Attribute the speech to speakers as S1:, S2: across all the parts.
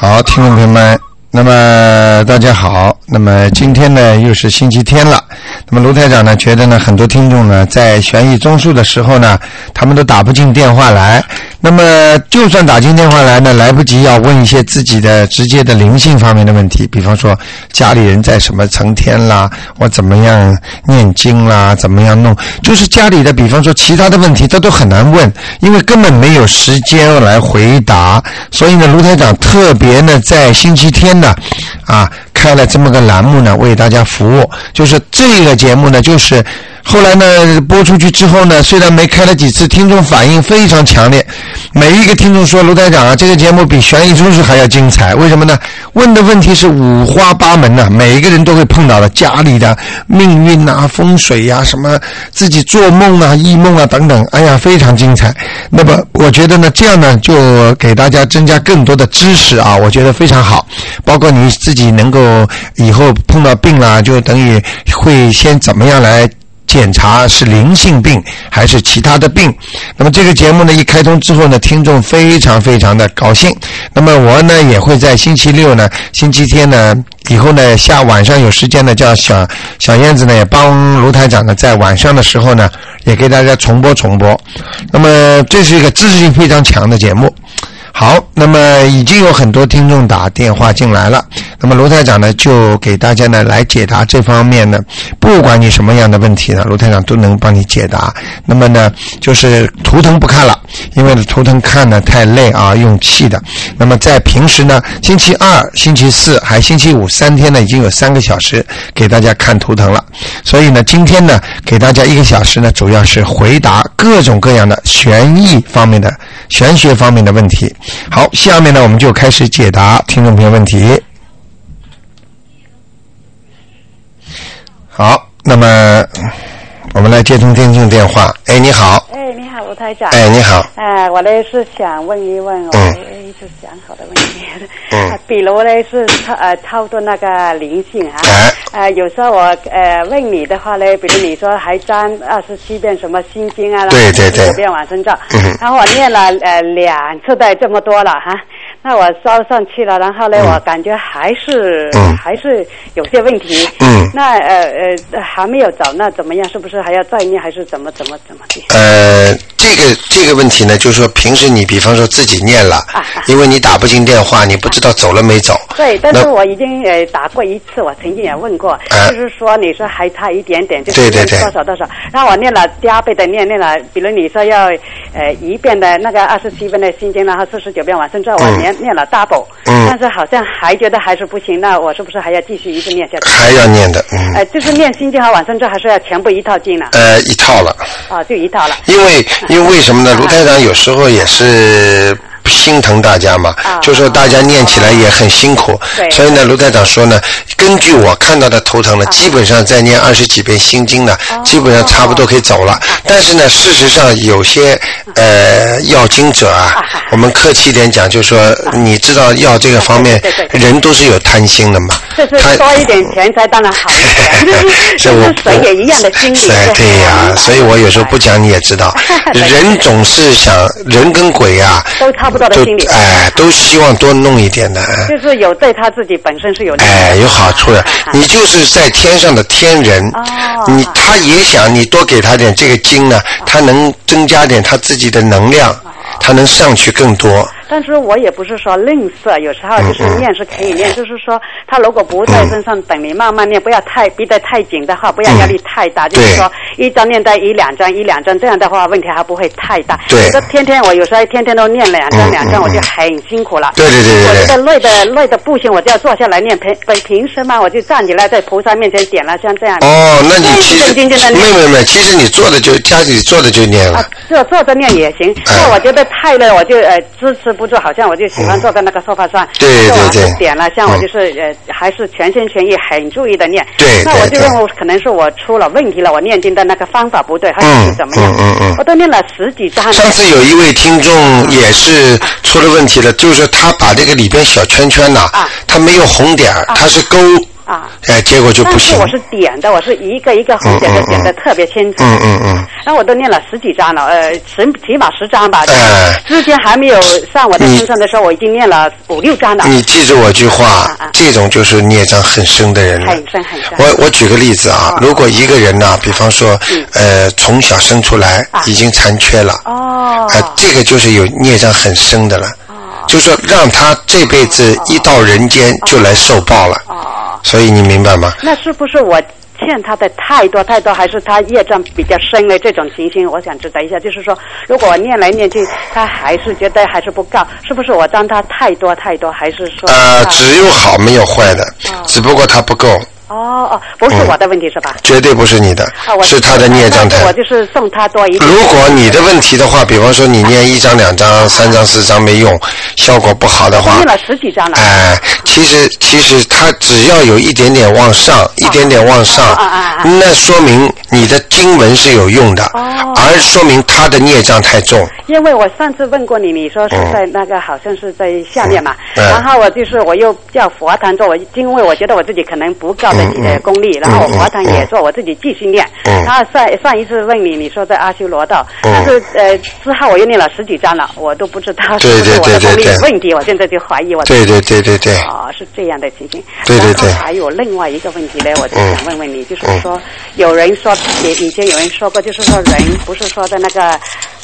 S1: 好，听众朋友们，那么大家好，那么今天呢又是星期天了。那么卢台长呢觉得呢很多听众呢在悬疑综述的时候呢，他们都打不进电话来。那么就算打进电话来呢，来不及要问一些自己的直接的灵性方面的问题，比方说家里人在什么成天啦，我怎么样念经啦，怎么样弄，就是家里的，比方说其他的问题，他都很难问，因为根本没有时间来回答。所以呢，卢台长特别呢在星期天呢，啊，开了这么个栏目呢，为大家服务。就是这个节目呢，就是后来呢播出去之后呢，虽然没开了几次，听众反应非常强烈。每一个听众说：“卢台长啊，这个节目比悬疑中事还要精彩。为什么呢？问的问题是五花八门呐，每一个人都会碰到的，家里的命运呐、风水呀、什么自己做梦啊、异梦啊等等。哎呀，非常精彩。那么我觉得呢，这样呢，就给大家增加更多的知识啊，我觉得非常好。包括你自己能够以后碰到病了，就等于会先怎么样来。”检查是灵性病还是其他的病？那么这个节目呢一开通之后呢，听众非常非常的高兴。那么我呢也会在星期六呢、星期天呢以后呢下晚上有时间呢，叫小小燕子呢也帮卢台长呢在晚上的时候呢也给大家重播重播。那么这是一个知识性非常强的节目。好，那么已经有很多听众打电话进来了。那么卢台长呢，就给大家呢来解答这方面呢，不管你什么样的问题呢，卢台长都能帮你解答。那么呢，就是图腾不看了，因为图腾看呢太累啊，用气的。那么在平时呢，星期二、星期四还星期五三天呢，已经有三个小时给大家看图腾了。所以呢，今天呢，给大家一个小时呢，主要是回答各种各样的玄易方面的、玄学方面的问题。好，下面呢，我们就开始解答听众朋友问题。好，那么我们来接通听众电话。哎，你好。
S2: 哎，你好，吴台长。
S1: 哎，你好。
S2: 哎，我呢是想问一问我一直想好的问题。
S1: 嗯。
S2: 比如呢是超呃超度那个灵性啊。
S1: 哎。
S2: 呃，有时候我呃问你的话呢，比如你说还沾二十七遍什么心经啊，
S1: 对对对
S2: 九遍往生咒，
S1: 嗯
S2: 然后我念了呃两次的这么多了哈。那我烧上去了，然后呢，我感觉还是、
S1: 嗯
S2: 还是有些问题。
S1: 嗯
S2: 那呃呃还没有找，那怎么样？是不是还要再念，还是怎么怎么怎么的？
S1: 呃，这个这个问题呢，就是说平时你比方说自己念了，
S2: 啊
S1: 因为你打不进电话，你不知道走了没走。
S2: 对，但是我已经呃打过一次，我曾经也问过，
S1: 啊
S2: 就是说你说还差一点点，就是
S1: 对对对
S2: 多少多少，然后我念了加倍的念，念了，比如你说要呃一遍的那个二十七遍的心经，然后四十九遍往生咒，我
S1: 嗯
S2: 念、念了 double，、
S1: 嗯
S2: 但是好像还觉得还是不行，那我是不是还要继续一直念下去？
S1: 还要念的，嗯，
S2: 呃，就是念心经和往生咒，还是要全部一套经呢？
S1: 呃，一套了。
S2: 啊，就一套了。
S1: 因为因为为什么呢？
S2: 啊
S1: 卢台长有时候也是心疼大家嘛，
S2: 啊
S1: 就说大家念起来也很辛苦，
S2: 对。
S1: 所以呢，卢台长说呢，根据我看到的头疼呢，基本上再念二十几遍心经呢，
S2: 哦。
S1: 基本上差不多可以走了。但是呢，事实上有些呃要经者啊，我们客气一点讲，就说你知道要这个方面人都是有贪心的嘛，
S2: 就是
S1: 他
S2: 多一点钱财当然好一点，
S1: 是我
S2: 也一样的心理。
S1: 对呀、所以我有时候不讲你也知道，人总是想人跟鬼啊、
S2: 都差不
S1: 都
S2: 心理。
S1: 哎，都希望多弄一点的，
S2: 就是有对他自己本身是有
S1: 哎，有好处的。你就是在天上的天人
S2: 哦，
S1: 你他也想你多给他点这个经呢，他能增加点他自己的能量，
S2: 哦
S1: 他能上去更多。
S2: 但是我也不是说吝啬，有时候就是念是可以念，就是说他如果不在身上，等你慢慢念，不要太逼得太紧的话，不要压力太大，就是说一张念在一两张一两张，这样的话问题还不会太大。
S1: 对
S2: 这天天我有时候天天都念两
S1: 嗯
S2: 张两张，
S1: 嗯
S2: 我就很辛苦了。
S1: 对对对
S2: 我觉得累的累的不行，我就要坐下来念。平平平时嘛，我就站起来在菩萨面前点了像这样。
S1: 哦，那你其实
S2: 认真真的
S1: 没。有没有没有，其实你坐着就家里坐着就念了
S2: 啊。，坐坐着念也行。
S1: 哎
S2: 那我觉得太累，我就呃支持不住，好像我就喜欢坐在那个沙发上，
S1: 对对对
S2: 点了，像我
S1: 嗯
S2: 就是呃还是全心全意很注意的念。
S1: 对
S2: 那我就认为可能是我出了问题了，我念经的那个方法不对，还
S1: 嗯
S2: 是怎么样？
S1: 嗯嗯嗯
S2: 我都念了十几张。
S1: 上次有一位听众也是出了问题了，就是他把这个里边小圈圈呐、
S2: 啊
S1: 他没有红点儿，他是勾
S2: 啊
S1: 哎，结果就不行
S2: 但是。我是点的，我是一个一个红点的点的特别清楚。
S1: 嗯嗯嗯，
S2: 然后我都念了十几章了，呃，十起码十章吧。
S1: 哎
S2: 之前还没有上我的
S1: 你
S2: 身上的时候，我已经念了五六章了。
S1: 你记住我句话这种就是孽障很深的人了。
S2: 很深很深。
S1: 我我举个例子啊
S2: 哦，
S1: 如果一个人呐、比方说
S2: 嗯，
S1: 呃，从小生出来
S2: 啊
S1: 已经残缺了，
S2: 哦。
S1: 啊，这个就是有孽障很深的了，
S2: 哦
S1: 就说让他这辈子一到人间就来受报了，
S2: 哦，
S1: 所以你明白吗？
S2: 那是不是我欠他的太多太多，还是他业障比较深的这种情形？我想知道一下，就是说，如果我念来念去，他还是觉得还是不够，是不是我当他太多太多，还是说？
S1: 呃，只有好没有坏的，只不过他不够，
S2: 哦哦，不是我的问题是吧？
S1: 绝对不是你的
S2: 啊，我，
S1: 是他的孽障太
S2: 我就是送他多一点。
S1: 如果你的问题的话，比方说你念一张、两张、三张、四张没用，效果不好的话
S2: 念，了十几张了。
S1: 哎，其实其实他只要有一点点往上，一点点往上那说明你的经文是有用的，
S2: 哦
S1: 而说明他的孽障太重。
S2: 因为我上次问过你，你说是在那个好像是在下面嘛，
S1: 嗯
S2: 然后我就是我又叫佛堂做，我因为我觉得我自己可能不够的呃功力，然后我
S1: 嗯嗯
S2: 佛堂也做，我自己继续念。
S1: 嗯。
S2: 然后上上一次问你，你说在阿修罗道，
S1: 嗯。
S2: 但是呃之后我又念了十几章了，我都不知道是不是我的功力有问题，我现在就怀疑我。
S1: 对对对对对，
S2: 啊，是这样的情形。
S1: 对对对。
S2: 还有另外一个问题呢，我就
S1: 嗯。
S2: 想问问你，就是说，有人说，也以前有人说过，就是说人不是说在那个，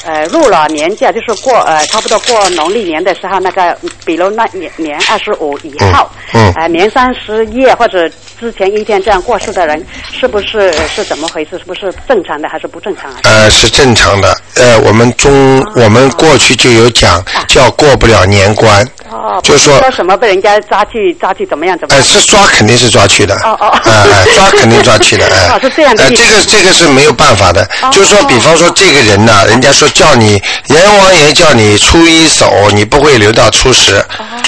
S2: 呃，入了年假，就是过呃，差不多过农历年的时候，那个，比如那年年二十五以后，
S1: 嗯嗯。
S2: 呃，年三十夜或者之前一天这样过世的人，是不是是怎么回事？是不是正常的还是不正常啊？
S1: 呃，是正常的。呃，我们中我们过去就有讲叫过不了年关，
S2: 哦，
S1: 就说
S2: 说什么被人家抓去抓去怎么样怎么
S1: 呃，
S2: 样？
S1: 是抓肯定是抓去的，
S2: 哦哦
S1: 呃，抓肯定抓去的，哎、
S2: 哦是这样的
S1: 这个这个是没有办法的，
S2: 哦
S1: 就是说，比方说这个人呐、人家说叫你阎王爷叫你初一守，你不会留到初十，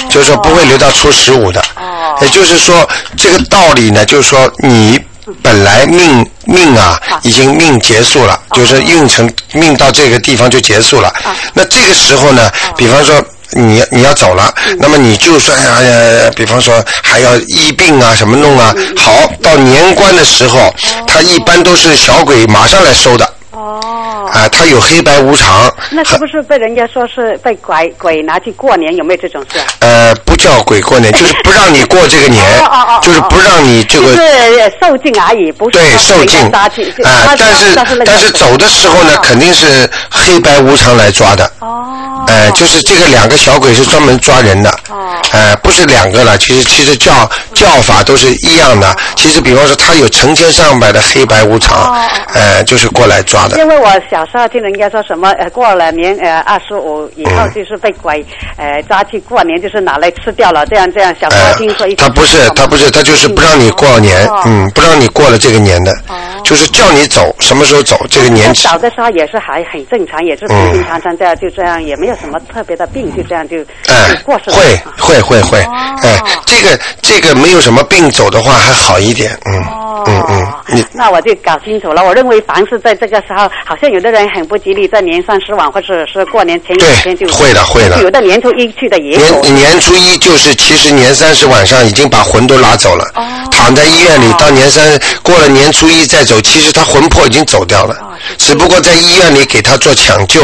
S1: 就是说不会留到初十五的，
S2: 哦
S1: 也就是说这个道理呢，就是说你。本来命命啊，已经命结束了，就是运程命到这个地方就结束了。那这个时候呢，比方说你你要走了，那么你就算哎呀，比方说还要医病啊，什么弄啊，好，到年关的时候，他一般都是小鬼马上来收的，
S2: 哦。
S1: 啊，他有黑白无常，
S2: 那是不是被人家说是被鬼鬼拿去过年？有没有这种事啊？
S1: 呃，不叫鬼过年，就是不让你过这个年
S2: 哦哦哦哦，
S1: 就是不让你这个
S2: 就是呃受尽而已，不是
S1: 对受尽啊
S2: 他，
S1: 但是但是走的时候呢，
S2: 哦
S1: 肯定是黑白无常来抓的。
S2: 哦。
S1: 哎，就是这个两个小鬼是专门抓人的。
S2: 哦
S1: 哎，不是两个了，其实其实叫叫法都是一样的。其实比方说，他有成千上百的黑白无常
S2: 哦，
S1: 哎，就是过来抓的。
S2: 因为我小时候听人家说什么，呃，过了年呃二十五以后
S1: 嗯
S2: 就是被鬼呃抓去过年，就是拿来吃掉了，这样这样。小时
S1: 哎
S2: 候听说一，
S1: 他不是，他不是，他就是不让你过年
S2: 哦，
S1: 嗯，不让你过了这个年的
S2: 哦，
S1: 就是叫你走，什么时候走，这个年纪。
S2: 小的时候也是还很正常，也是平平常常这样，就这样，也没有什么特别的病，就这样就
S1: 哎
S2: 就过世了。
S1: 会
S2: 啊
S1: 会会会
S2: 哦，
S1: 哎，这个这个没有什么病走的话还好一点，嗯
S2: 哦，
S1: 嗯嗯，你
S2: 那我就搞清楚了。我认为凡是在这个时候，好像有的人很不吉利，在年三十晚或者是过年前几天就
S1: 会的会的。
S2: 有的年初一去的也有。
S1: 年年初一就是，其实年三十晚上已经把魂都拉走了，
S2: 哦。
S1: 躺在医院里，到年三过了年初一再走，其实他魂魄已经走掉了，
S2: 哦
S1: 只不过在医院里给他做抢救，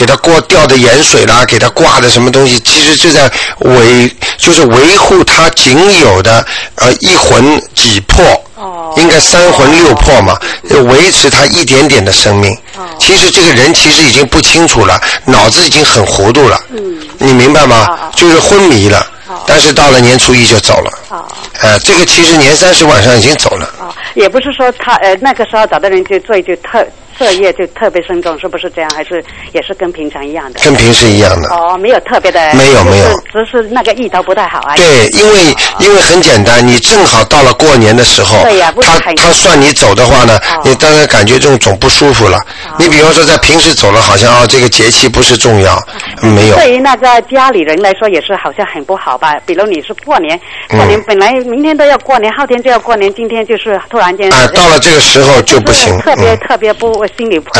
S1: 给他过掉的盐水啦，给他挂的什么东西，其实就在维就是维护他仅有的呃一魂几魄。
S2: 哦
S1: 应该三魂六魄嘛，维持他一点点的生命。
S2: 哦
S1: 其实这个人其实已经不清楚了，脑子已经很糊涂了。
S2: 嗯
S1: 你明白吗？就是昏迷了，
S2: 哦
S1: 但是到了年初一就走了。
S2: 哦
S1: 呃，这个其实年三十晚上已经走了。
S2: 哦，也不是说他呃那个时候找的人就罪就特色业就特别深重，是不是这样？还是也是跟平常一样的？
S1: 跟平时一样的。
S2: 哦，没有特别的，
S1: 没有没有
S2: 只是那个意头不太好啊。
S1: 对，因为因为很简单，你正好到了过年的时候，他他算你走的话呢，
S2: 哦
S1: 你当然感觉这种总不舒服了。你比方说在平时走了，好像哦这个节气不是重要，没有。
S2: 对于那个家里人来说，也是好像很不好吧？比如你是过年，过年本来明天都要过年，后天就要过年，今天就是突然间。
S1: 啊，到了这个时候就不行。
S2: 特别
S1: 嗯
S2: 特别不心里不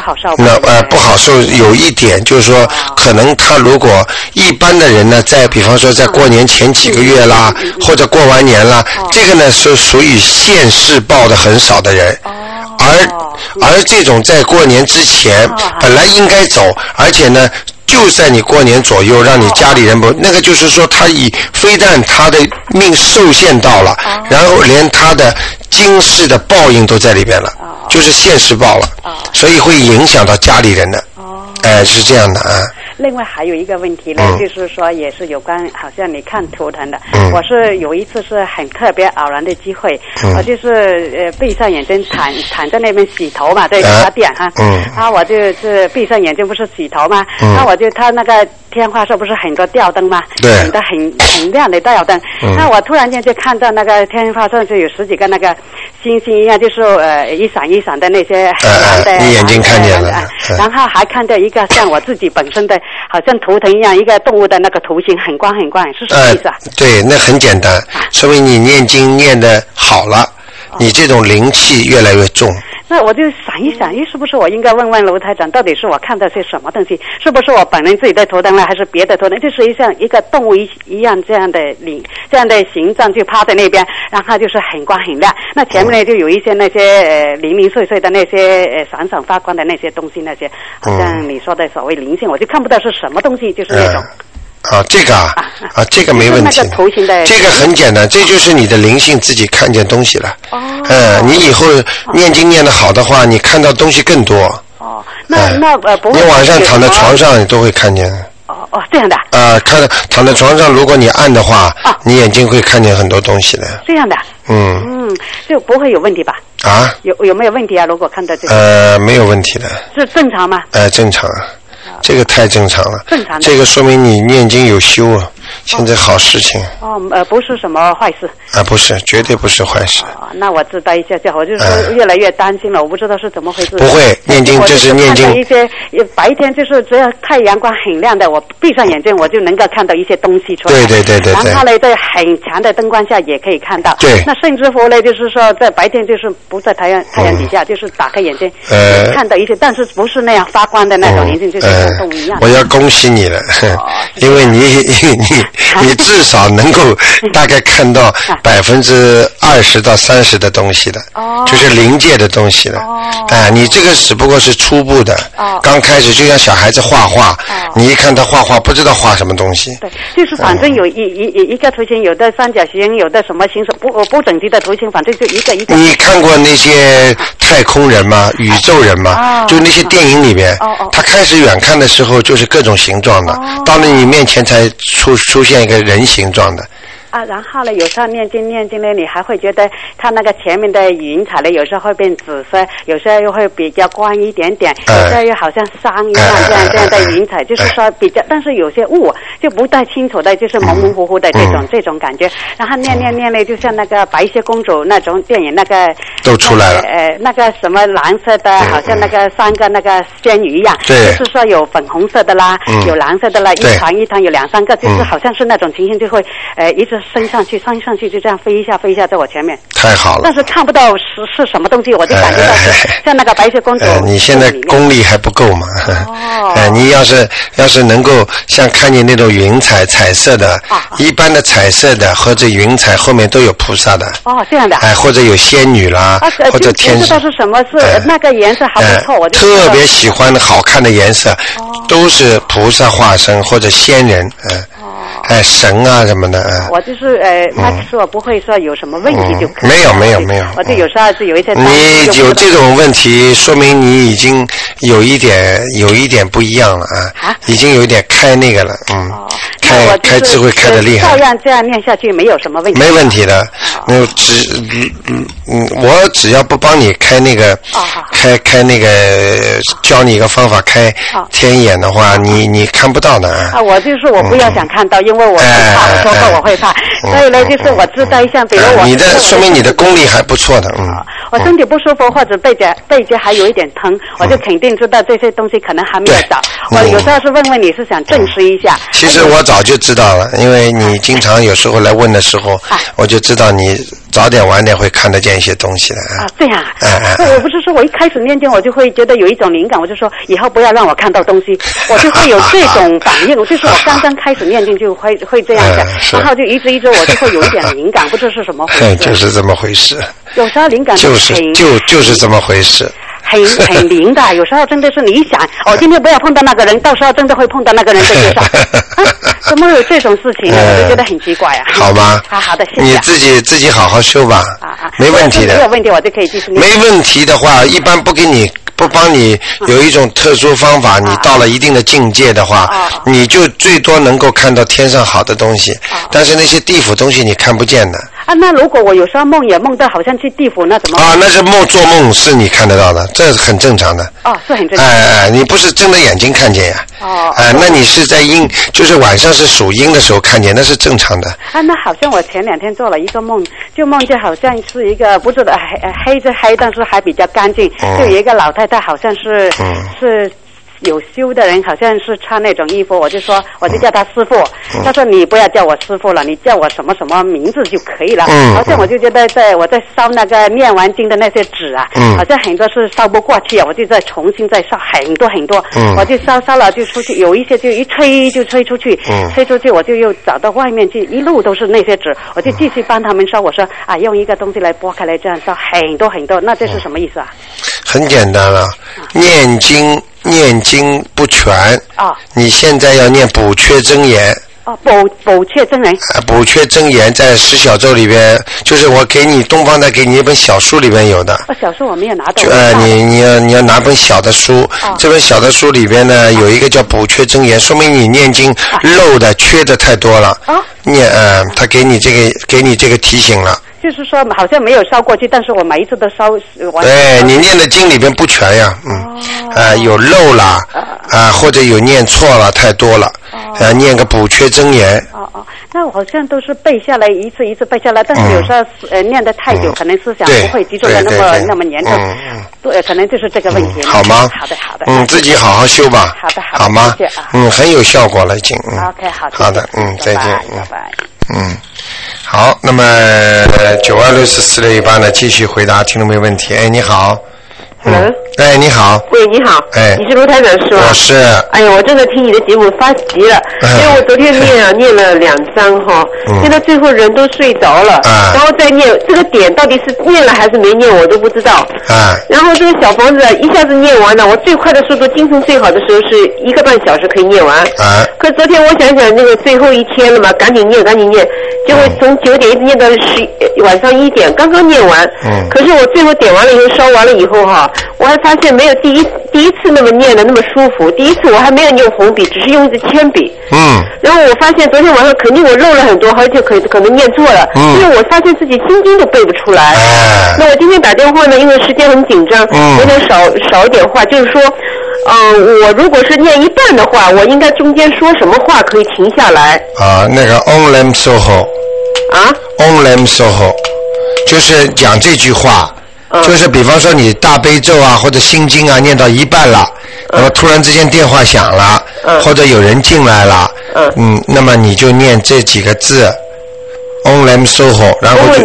S2: 好受。
S1: 那呃不好受，有一点就是说，可能他如果一般的人呢，在比方说在过年前几个月啦，或者过完年啦，这个呢是属于现世报的很少的人。而而这种在过年之前本来应该走，而且呢。就在你过年左右，让你家里人不，那个就是说，他以非但他的命受限到了，然后连他的今世的报应都在里边了，就是现世报了，所以会影响到家里人的。哎，是这样的啊。
S2: 另外还有一个问题呢，
S1: 嗯。
S2: 就是说也是有关，好像你看图腾的，
S1: 嗯。
S2: 我是有一次是很特别偶然的机会，
S1: 嗯。
S2: 我就是呃闭上眼睛躺躺在那边洗头嘛，在
S1: 啊。
S2: 茶店哈，
S1: 嗯。
S2: 啊我就是闭上眼睛不是洗头嘛，
S1: 嗯。
S2: 那我就他那个天花上不是很多吊灯嘛，
S1: 对。
S2: 很多很很亮的吊灯，
S1: 嗯。
S2: 那我突然间就看到那个天花上就有十几个那个星星一样，就是呃一闪一闪的那些很蓝的，
S1: 呃你眼睛看见了
S2: 然后还看到一个像我自己本身的，好像图腾一样，一个动物的那个图形，很光很光，是什么
S1: 呃
S2: 意思啊？，
S1: 对，那很简单，说明你念经念的好了，你这种灵气越来越重。
S2: 那我就想一想，咦，是不是我应该问问卢台长，到底是我看到些什么东西？是不是我本人自己的头灯呢，还是别的头灯？就是像一个动物一一样这样的灵，这样的形状就趴在那边，然后就是很光很亮。那前面呢就有一些那些呃零零碎碎的那些呃闪闪发光的那些东西，那些好像你说的所谓灵性，我就看不到是什么东西，就是那种。
S1: 啊，这个啊啊，这个没问题。这个很简单，这就是你的灵性自己看见东西了。
S2: 哦
S1: 嗯，你以后念经念得好的话，你看到东西更多。
S2: 哦，那
S1: 哎
S2: 那呃不会。
S1: 你晚上躺在床。上，你都会看见。
S2: 哦哦，这样的，
S1: 啊，看躺在床上，如果你按的话
S2: 啊，
S1: 你眼睛会看见很多东西的。
S2: 这样的，
S1: 嗯，
S2: 嗯，就不会有问题吧？
S1: 啊，
S2: 有有没有问题啊？如果看到这个，
S1: 呃，没有问题的，
S2: 是正常吗？
S1: 呃，正常，这个太正常了。
S2: 正常的。
S1: 这个说明你念经有修啊，现在好事情
S2: 哦，呃，不是什么坏事。
S1: 啊，不是，绝对不是坏事。
S2: 哦，那我知道一下就好。我就是越来越担心了，我不知道是怎么回事。
S1: 不会念经
S2: 就
S1: 这是念经
S2: 看到一些呃白天就是只要太阳光很亮的，我闭上眼睛我就能够看到一些东西出来。
S1: 对对对对对
S2: 然后呢，在很强的灯光下也可以看到。
S1: 对
S2: 那甚至乎呢，就是说在白天就是不在太阳太阳底下，就是打开眼睛，
S1: 呃
S2: 看到一些，但是不是那样发光的那种眼睛，就是
S1: 呃
S2: 像动物一样。
S1: 我要恭喜你了，
S2: 哦
S1: 因为你你你 至少能够 大概看到百分之二十到三十的东西的，
S2: 哦
S1: 就是临界的东西的。
S2: 哦
S1: 哎，你这个只不过是初步的，
S2: 哦
S1: 刚开始就像小孩子画画，
S2: 哦
S1: 你一看他画画不知道画什么东西。
S2: 对，就是反正有一一一一个图形，有的三角形，有的什么形不不整齐的图形，反正就一个一个。
S1: 你看过那些太空人吗？宇宙人吗？
S2: 哦
S1: 就那些电影里面他开始远看的时候就是各种形状的，
S2: 哦
S1: 到了你面前才出出现一个人形状的。
S2: 啊，然后呢，有时候念经念经呢，你还会觉得它那个前面的云彩呢，有时候会变紫色，有时候又会比较光一点点，
S1: 哎。
S2: 有时候又好像山一样
S1: 哎
S2: 这样
S1: 哎。
S2: 这样的
S1: 哎
S2: 云彩，就是说比较，但是有些雾就不太清楚的，就是模模糊糊的这种
S1: 嗯。
S2: 这种感觉。然后念念念呢，就像那个白雪公主那种电影那个
S1: 都出来了。
S2: 那个呃，那个什么蓝色的，
S1: 嗯
S2: 好像那个三个那个仙女一样，
S1: 对。
S2: 就是说有粉红色的啦，
S1: 嗯。
S2: 有蓝色的啦，一团一团有两三个，就是
S1: 嗯。
S2: 好像是那种情形，就会呃一直升上去，升上去就这样飞一下飞一下在我前面，
S1: 太好了。
S2: 但。是看不到是是什么东西，我就感觉到像那个白雪公主
S1: 呃，你现在功力还不够嘛？
S2: 哦。
S1: 哎，你要是要是能够像看见那种云彩彩色的
S2: 啊，
S1: 一般的彩色的或者云彩后面都有菩萨的，
S2: 哦这样的啊，
S1: 哎，或者有仙女啦或者
S2: 天不知道是什么，是
S1: 哎。
S2: 那个颜色还不错，
S1: 哎
S2: 我
S1: 特别喜欢的好看的颜色，
S2: 哦。
S1: 都是菩萨化身或者仙人，嗯，哎，神啊什么的，啊。
S2: 我就是呃，他说不会说有什么问题就可以
S1: 嗯没有没有没有
S2: 我就有时候是有一些
S1: 你有这种问题，说明你已经有一点有一点不一样了啊
S2: 啊，
S1: 已经有一点开那个了，嗯。开开智慧开的厉害。
S2: 照，样这样念下去没有什么问题。
S1: 没问题的。那只嗯嗯嗯，我只要不帮你开那个开开那个教你一个方法开天眼的话，你你看不到的啊。
S2: 啊，我就是我不要想看到，因为我会怕，说过我会怕，
S1: 嗯
S2: 所以呢，就是我知道一下，比如我
S1: 呃你的说明你的功力还不错的，嗯。
S2: 我身体不舒服或者背脊背脊还有一点疼，我就肯定知道这些东西可能还没有找。我有时候是问问你是想证实一下。
S1: 其实我早就知道了，因为你经常有时候来问的时候，我就知道你早点晚点会看得见一些东西的。
S2: 啊，这样。
S1: 哎哎。
S2: 我不是说我一开始念经我就会觉得有一种灵感，我就说以后不要让我看到东西，我就会有这种反应。就是我刚刚开始念经就会 会这样想，然后就一直一直我就会有一点灵感，不知是什么回事。
S1: 就是这么回事。
S2: 有时候灵感
S1: 就是就就是这么回事。
S2: 很 很灵的，有时候真的是你想，哦今天不要碰到那个人，到时候真的会碰到那个人在街上，怎么有这种事情呢？我就觉得很奇怪啊。
S1: 好吗？
S2: 好好的，谢谢。
S1: 你自己自己好好修吧。啊啊，没问题的。
S2: 没有问题，我就可以继续。
S1: 没问题的话，一般不给你。不帮你有一种特殊方法，你到了一定的境界的话，你就最多能够看到天上好的东西，但是那些地府东西你看不见的。
S2: 啊，那如果我有时候梦也梦到好像去地府，那怎么？
S1: 啊，那是梦做梦是你看得到的，这是很正常的。
S2: 哦，是很正常。
S1: 哎哎，你不是睁着眼睛看见呀？哦。哎，那你是在阴，就是晚上是属阴的时候看见，那是正常的。
S2: 啊，那好像我前两天做了一个梦，就梦见好像是一个不是的黑黑是黑，但是还比较干净，就有一个老太太，好像是是。有修的人好像是穿那种衣服，我就说，我就叫他师傅。他说你不要叫我师傅了，你叫我什么什么名字就可以了。嗯好像我就觉得在我在烧那个念完经的那些纸啊，嗯好像很多是烧不过去啊，我就再重新再烧很多很多。嗯我就烧烧了就出去，有一些就一吹就吹出去，嗯吹出去我就又找到外面去，一路都是那些纸，我就继续帮他们烧。我说啊，用一个东西来剥开来这样烧很多很多，那这是什么意思啊？
S1: 很简单了，念经。念经不全啊！你现在要念补缺真言
S2: 哦，补补缺真言。
S1: 补缺真言在十小咒里边，就是我给你东方的给你一本小书里边有的。
S2: 哦，小书我没有拿到。
S1: 呃，你你要你要拿本小的书，这本小的书里边呢有一个叫补缺真言，说明你念经漏的缺的太多了。啊。念呃，他给你这个给你这个提醒了。
S2: 就是说，好像没有烧过去，但是我每一次都烧完。
S1: 对你念的经里边不全呀，嗯，啊，有漏了，啊，或者有念错了，太多了，啊，念个补缺真言。
S2: 哦哦，那我好像都是背下来一次一次背下来，但是有时候呃念的太久，可能思想不会集中的那么那么严重，对，可能就是这个问题。
S1: 好吗？
S2: 好的好的。
S1: 嗯，自己好好修吧。
S2: 好的好的。
S1: 好吗？嗯，很有效果了已经。
S2: OK 好的。
S1: 好的嗯再见
S2: 拜拜。
S1: 嗯。好，那么九二六四四六一八呢？继续回答听众没问题。哎，你好。
S3: Hello。
S1: 哎，你好。
S3: 喂，你好。
S1: 哎。
S3: 你是卢台长是吧？
S1: 我是。
S3: 哎呀，我正在听你的节目发急了，因为我昨天念啊 念了两章哈，念到最后人都睡着了，然后再念这个点到底是念了还是没念我都不知道。
S1: 啊。
S3: 然后这个小房子一下子念完了，我最快的速度，精神最好的时候是一个半小时可以念完。
S1: 啊。
S3: 可昨天我想想那个最后一天了嘛，赶紧念赶紧念，结果从九点一直念到十晚上一点，刚刚念完。嗯。可是我最后点完了以后烧完了以后哈，我还发现没有第一第一次那么念的那么舒服。第一次我还没有用红笔，只是用一支铅笔。
S1: 嗯。
S3: 然后我发现昨天晚上肯定我漏了很多，而且可可能念错了。嗯。因为我发现自己心经都背不出来。那我今天打电话呢，因为时间很紧张，有点少少一点话，就是说，嗯，我如果是念一半的话，我应该中间说什么话可以停下来？
S1: 啊，那个 Only Soho。
S3: 啊
S1: ？Only Soho，就是讲这句话。就是比方说你大悲咒啊或者心经啊念到一半了，那么突然之间电话响了，或者有人进来了，嗯，那么你就念这几个字。Only Soho，然后就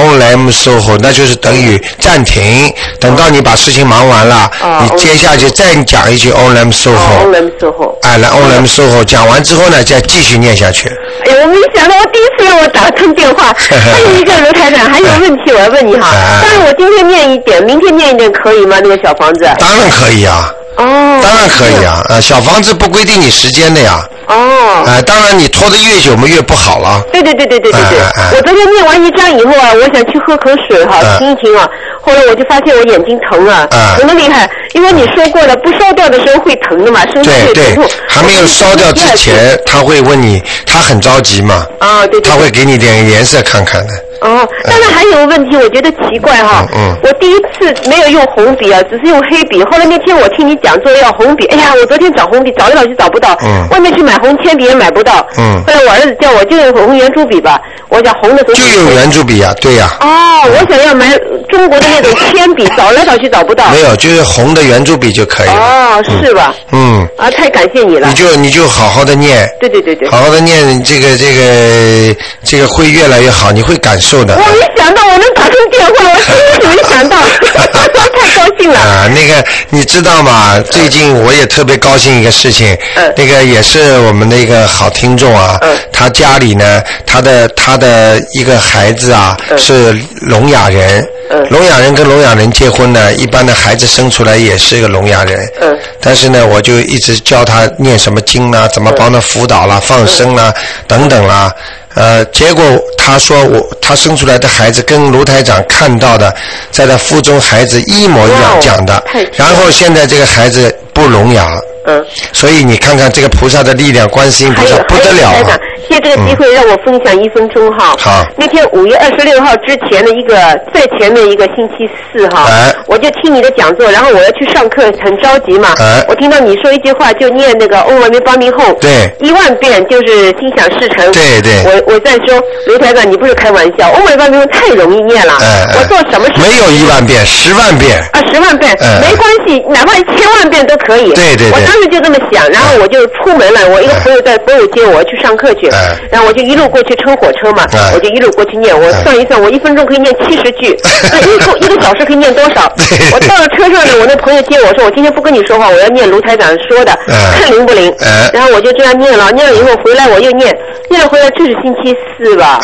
S1: Only Soho，那就是等于暂停，等到你把事情忙完了，你接下去再讲一句 Only Soho。
S3: Only Soho。
S1: 哎，来 Only Soho，讲完之后呢，再继续念下去。
S3: 哎呀，我没想到，我第一次让我打通电话。还有一个卢台长，还有问题我要问你哈。但是我今天念一点，明天念一点可以吗？那个小房子。
S1: 当然可以啊。
S3: 哦。
S1: 当然可以啊，呃，小房子不规定你时间的呀。
S3: 哦，
S1: 哎，当然你拖得越久嘛越不好了。
S3: 对对对对对对对，我昨天念完一章以后啊，我想去喝口水哈，听一听啊。后来我就发现我眼睛疼啊，疼的厉害。因为你说过了，不烧掉的时候会疼的嘛，身体会疼痛。
S1: 还没有烧掉之前，他会问你，他很着急嘛。
S3: 啊，对对。
S1: 他会给你点颜色看看的。
S3: 哦，但是还有个问题，我觉得奇怪哈。
S1: 嗯嗯。
S3: 我第一次没有用红笔啊，只是用黑笔。后来那天我听你讲座要红笔，哎呀，我昨天找红笔找来找去找不到。
S1: 嗯。
S3: 外面去买红铅笔也买不到。
S1: 嗯。
S3: 后来我儿子叫我就用红圆珠笔吧，我讲红的。
S1: 就用圆珠笔呀，对呀。
S3: 哦，我想要买中国的那种铅笔，找来找去找不到。
S1: 没有，就是红的圆珠笔就可以了。
S3: 哦，是吧？
S1: 嗯。
S3: 啊，太感谢你了。
S1: 你就你就好好的念。
S3: 对对对对。
S1: 好好的念，这个这个这个会越来越好，你会感受的。
S3: 我没想到我能打通电话，我真是没想到，太 高兴了。
S1: 啊，那个你知道吗？最近我也特别高兴一个事情，
S3: 嗯、
S1: 那个也是我们的一个好听众啊，
S3: 嗯、
S1: 他家里呢，他的他的一个孩子啊、
S3: 嗯、
S1: 是聋哑人，聋哑人跟聋哑人结婚呢，一般的孩子生出来也是一个聋哑人，
S3: 嗯、
S1: 但是呢，我就一直教他念什么经啦，怎么帮他辅导啦、放生啦、等等啦。呃，结果他说我他生出来的孩子跟卢台长看到的，在他腹中孩子一模一样讲的，然后现在这个孩子不聋哑，
S3: 嗯，
S1: 所以你看看这个菩萨的力量，观世音菩萨不得了啊！
S3: 借这个机会让我分享一分钟哈。
S1: 好。
S3: 那天五月二十六号之前的一个在前面一个星期四哈，我就听你的讲座，然后我要去上课，很着急嘛。哎我听到你说一句话，就念那个欧文的八明后，
S1: 对，
S3: 一万遍就是心想事成。
S1: 对对。
S3: 我我在说刘台长，你不是开玩笑，欧文梅巴明后太容易念了。
S1: 哎
S3: 我做什么事？
S1: 没有一万遍，十万遍。
S3: 啊，十万遍，没关系，哪怕一千万遍都可以。
S1: 对对对。
S3: 我当时就这么想，然后我就出门了，我一个朋友在朋友接我去上课去，然后我就一路过去乘火车嘛，我就一路过去念，我算一算，我一分钟可以念七十句，那一个一个小时可以念多少？我到了车上呢，我那朋友接我说，我今天不跟你说话，我要念卢台长说的，看灵不灵？然后我就这样念了，念了以后回来我又念，念了回来这是星期四吧？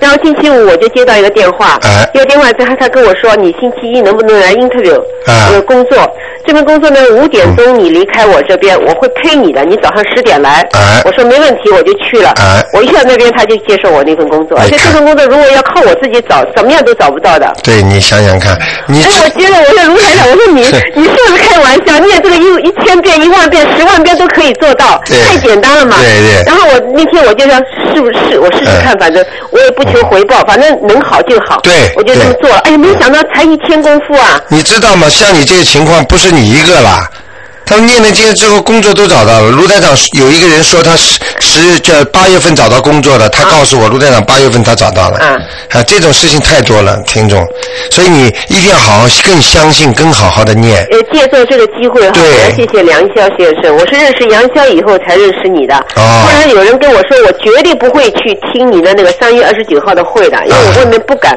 S3: 然后星期五我就接到一个电话，一个电话他他跟我说，你星期一能不能来 interview？呃，工作，这份工作呢五点钟你离开我这边，我会陪你的，你早上十点来。我说没问题，我就去了。我一到那边他就接受我那份工作，而且这份工作如果要靠我自己找，怎么样都找不到的。
S1: 对你想想看，你
S3: 哎，我接着我说卢台长，我说你你是不是开玩笑？念这个一一千遍、一万遍、十万遍都可以做到，太简单了嘛。
S1: 对对。
S3: 然后我那天我就想是不是我试试看，反正我也不求回报，反正能好就好。
S1: 对。
S3: 我就这么做了。哎呀，没想到才一天功夫啊！
S1: 你知道吗？像你这个情况，不是你一个啦。他们念了经之后，工作都找到了。卢台长有一个人说他十十叫八月份找到工作的，他告诉我卢台长八月份他找到了。
S3: 啊，
S1: 啊，这种事情太多了，听众，所以你一定要好好更相信，更好好的念。
S3: 呃，借助这个机会，
S1: 对，
S3: 谢谢梁霄先生。我是认识杨霄以后才认识你的。
S1: 哦。
S3: 突然有人跟我说，我绝对不会去听你的那个三月二十九号的会的，因为我外面不敢，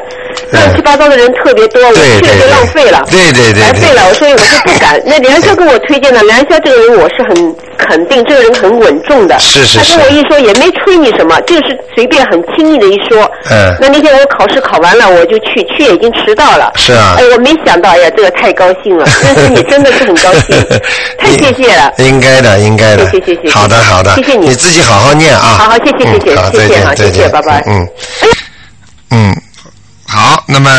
S3: 乱七八糟的人特别多，我去了就浪费了。
S1: 对对对。
S3: 白费了，所以我就不敢。那梁霄跟我推荐的，梁霄这个人我是很肯定，这个人很稳重的。
S1: 是是是。
S3: 他跟我一说也没吹你什么，就是随便很轻易的一说。
S1: 嗯。
S3: 那那天我考试考完了，我就去，去已经迟到了。
S1: 是啊。
S3: 哎，我没想到，哎呀，这个太高兴了，认识你真的是很高兴，太谢谢了。
S1: 应该的，应该的。
S3: 谢谢谢谢。
S1: 好的好的。
S3: 谢谢你。
S1: 你自己好好念啊。
S3: 好好，谢谢谢谢谢谢啊，谢谢，拜拜。
S1: 嗯。嗯。那么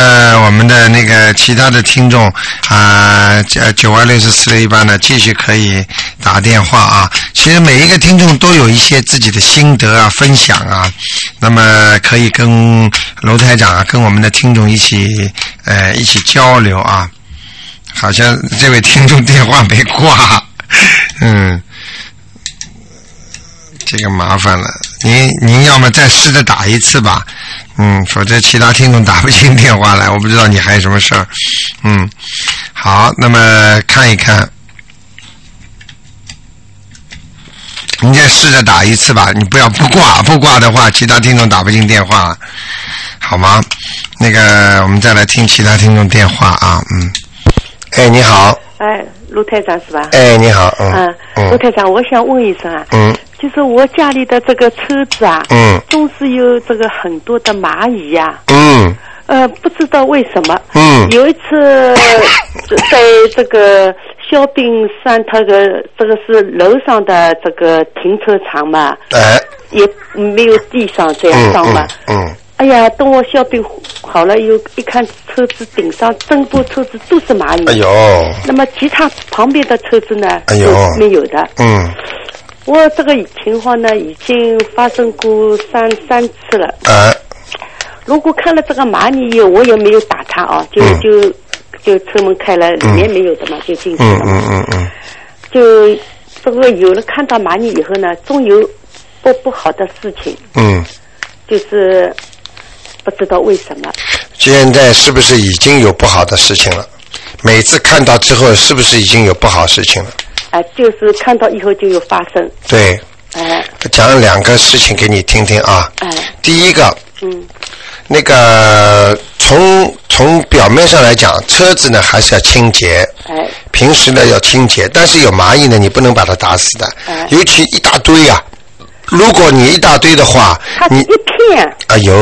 S1: 我们的那个其他的听众啊，九二六四四六一八呢，继续可以打电话啊。其实每一个听众都有一些自己的心得啊，分享啊，那么可以跟楼台长啊，跟我们的听众一起呃一起交流啊。好像这位听众电话没挂，嗯，这个麻烦了。您您要么再试着打一次吧。嗯，否则其他听众打不进电话来，我不知道你还有什么事儿。嗯，好，那么看一看，你再试着打一次吧，你不要不挂，不挂的话，其他听众打不进电话，好吗？那个，我们再来听其他听众电话啊，嗯，哎，你好，
S4: 哎，陆台长是吧？
S1: 哎，你好，嗯，
S4: 嗯，陆台长，我想问一声啊，
S1: 嗯。
S4: 就是我家里的这个车子啊，
S1: 嗯，
S4: 总是有这个很多的蚂蚁呀，
S1: 嗯，
S4: 呃，不知道为什么，
S1: 嗯，
S4: 有一次 在这个肖冰山，它的这个是楼上的这个停车场嘛，
S1: 哎，
S4: 也没有地上这样上嘛，
S1: 嗯，
S4: 哎呀，等我肖冰好了以后，一看车子顶上整部车子都是蚂蚁，
S1: 哎呦，
S4: 那么其他旁边的车子呢，
S1: 哎呦，
S4: 没有的，
S1: 嗯。
S4: 我这个情况呢，已经发生过三三次了。
S1: 啊。
S4: 如果看了这个蚂蚁以后，我也没有打它啊，就就就车门开了，里面没有的嘛，就进去了。
S1: 嗯嗯嗯嗯。
S4: 就这个有了看到蚂蚁以后呢，总有不不好的事情。
S1: 嗯。
S4: 就是不知道为什么。
S1: 现在是不是已经有不好的事情了？每次看到之后，是不是已经有不好事情了？
S4: 啊，就是看到以后就有发生。
S1: 对。
S4: 哎。
S1: 讲两个事情给你听听啊。
S4: 哎。
S1: 第一个。
S4: 嗯。
S1: 那个从从表面上来讲，车子呢还是要清洁。
S4: 哎。
S1: 平时呢要清洁，但是有蚂蚁呢，你不能把它打死的。
S4: 哎。
S1: 尤其一大堆呀，如果你一大堆的话，你一片。哎呦！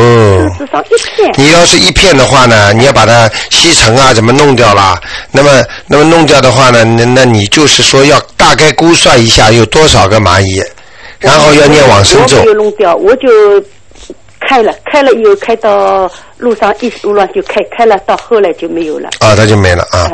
S1: 你要是一片的话呢，你要把它吸尘啊，怎么弄掉啦？那么，那么弄掉的话呢，那那你就是说要大概估算一下有多少个蚂蚁，然后要念往生咒。
S4: 我没有弄掉，我就开了，开了以后开到。路上一路乱就开开了，到后来就没有了。啊，
S1: 它就没了啊。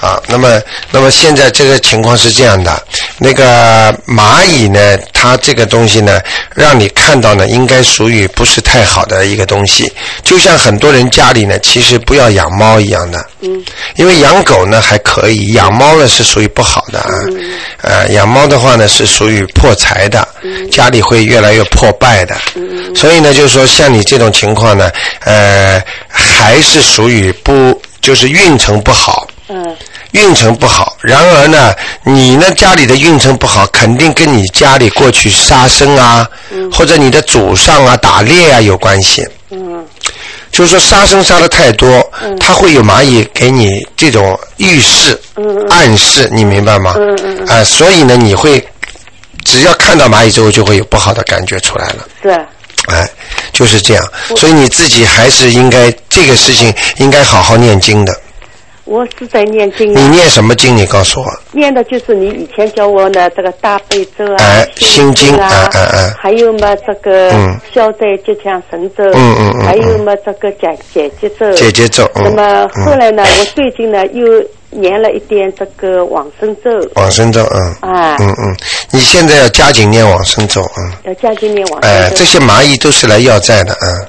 S1: 啊，那么那么现在这个情况是这样的，那个蚂蚁呢，它这个东西呢，让你看到呢，应该属于不是太好的一个东西。就像很多人家里呢，其实不要养猫一样的。
S4: 嗯。
S1: 因为养狗呢还可以，养猫呢是属于不好的啊。
S4: 嗯。
S1: 呃，养猫的话呢是属于破财的，家里会越来越破败的。
S4: 嗯。
S1: 所以呢，就是说像你这种情况呢，呃。还是属于不，就是运程不好。
S4: 嗯。
S1: 运程不好，然而呢，你呢家里的运程不好，肯定跟你家里过去杀生啊，或者你的祖上啊打猎啊有关系。
S4: 嗯。
S1: 就是说杀生杀的太多，它会有蚂蚁给你这种预示、暗示，你明白吗？
S4: 嗯嗯嗯。
S1: 啊，所以呢，你会只要看到蚂蚁之后，就会有不好的感觉出来了。
S4: 对。
S1: 哎，就是这样，所以你自己还是应该这个事情应该好好念经的。
S4: 我是在念经。
S1: 你念什么经？你告诉我。
S4: 念的就是你以前教我的这个大悲咒
S1: 啊，
S4: 心
S1: 经
S4: 啊，还有嘛这个消灾吉祥神咒，
S1: 嗯嗯
S4: 还有嘛这个解解结咒。
S1: 解结咒。
S4: 那么后来呢，我最近呢又。念了一点这个往生咒，
S1: 往生咒，嗯，
S4: 啊，
S1: 嗯嗯，你现在要加紧念往生咒，啊，
S4: 要加紧念往生咒，
S1: 哎，这些蚂蚁都是来要债的，嗯。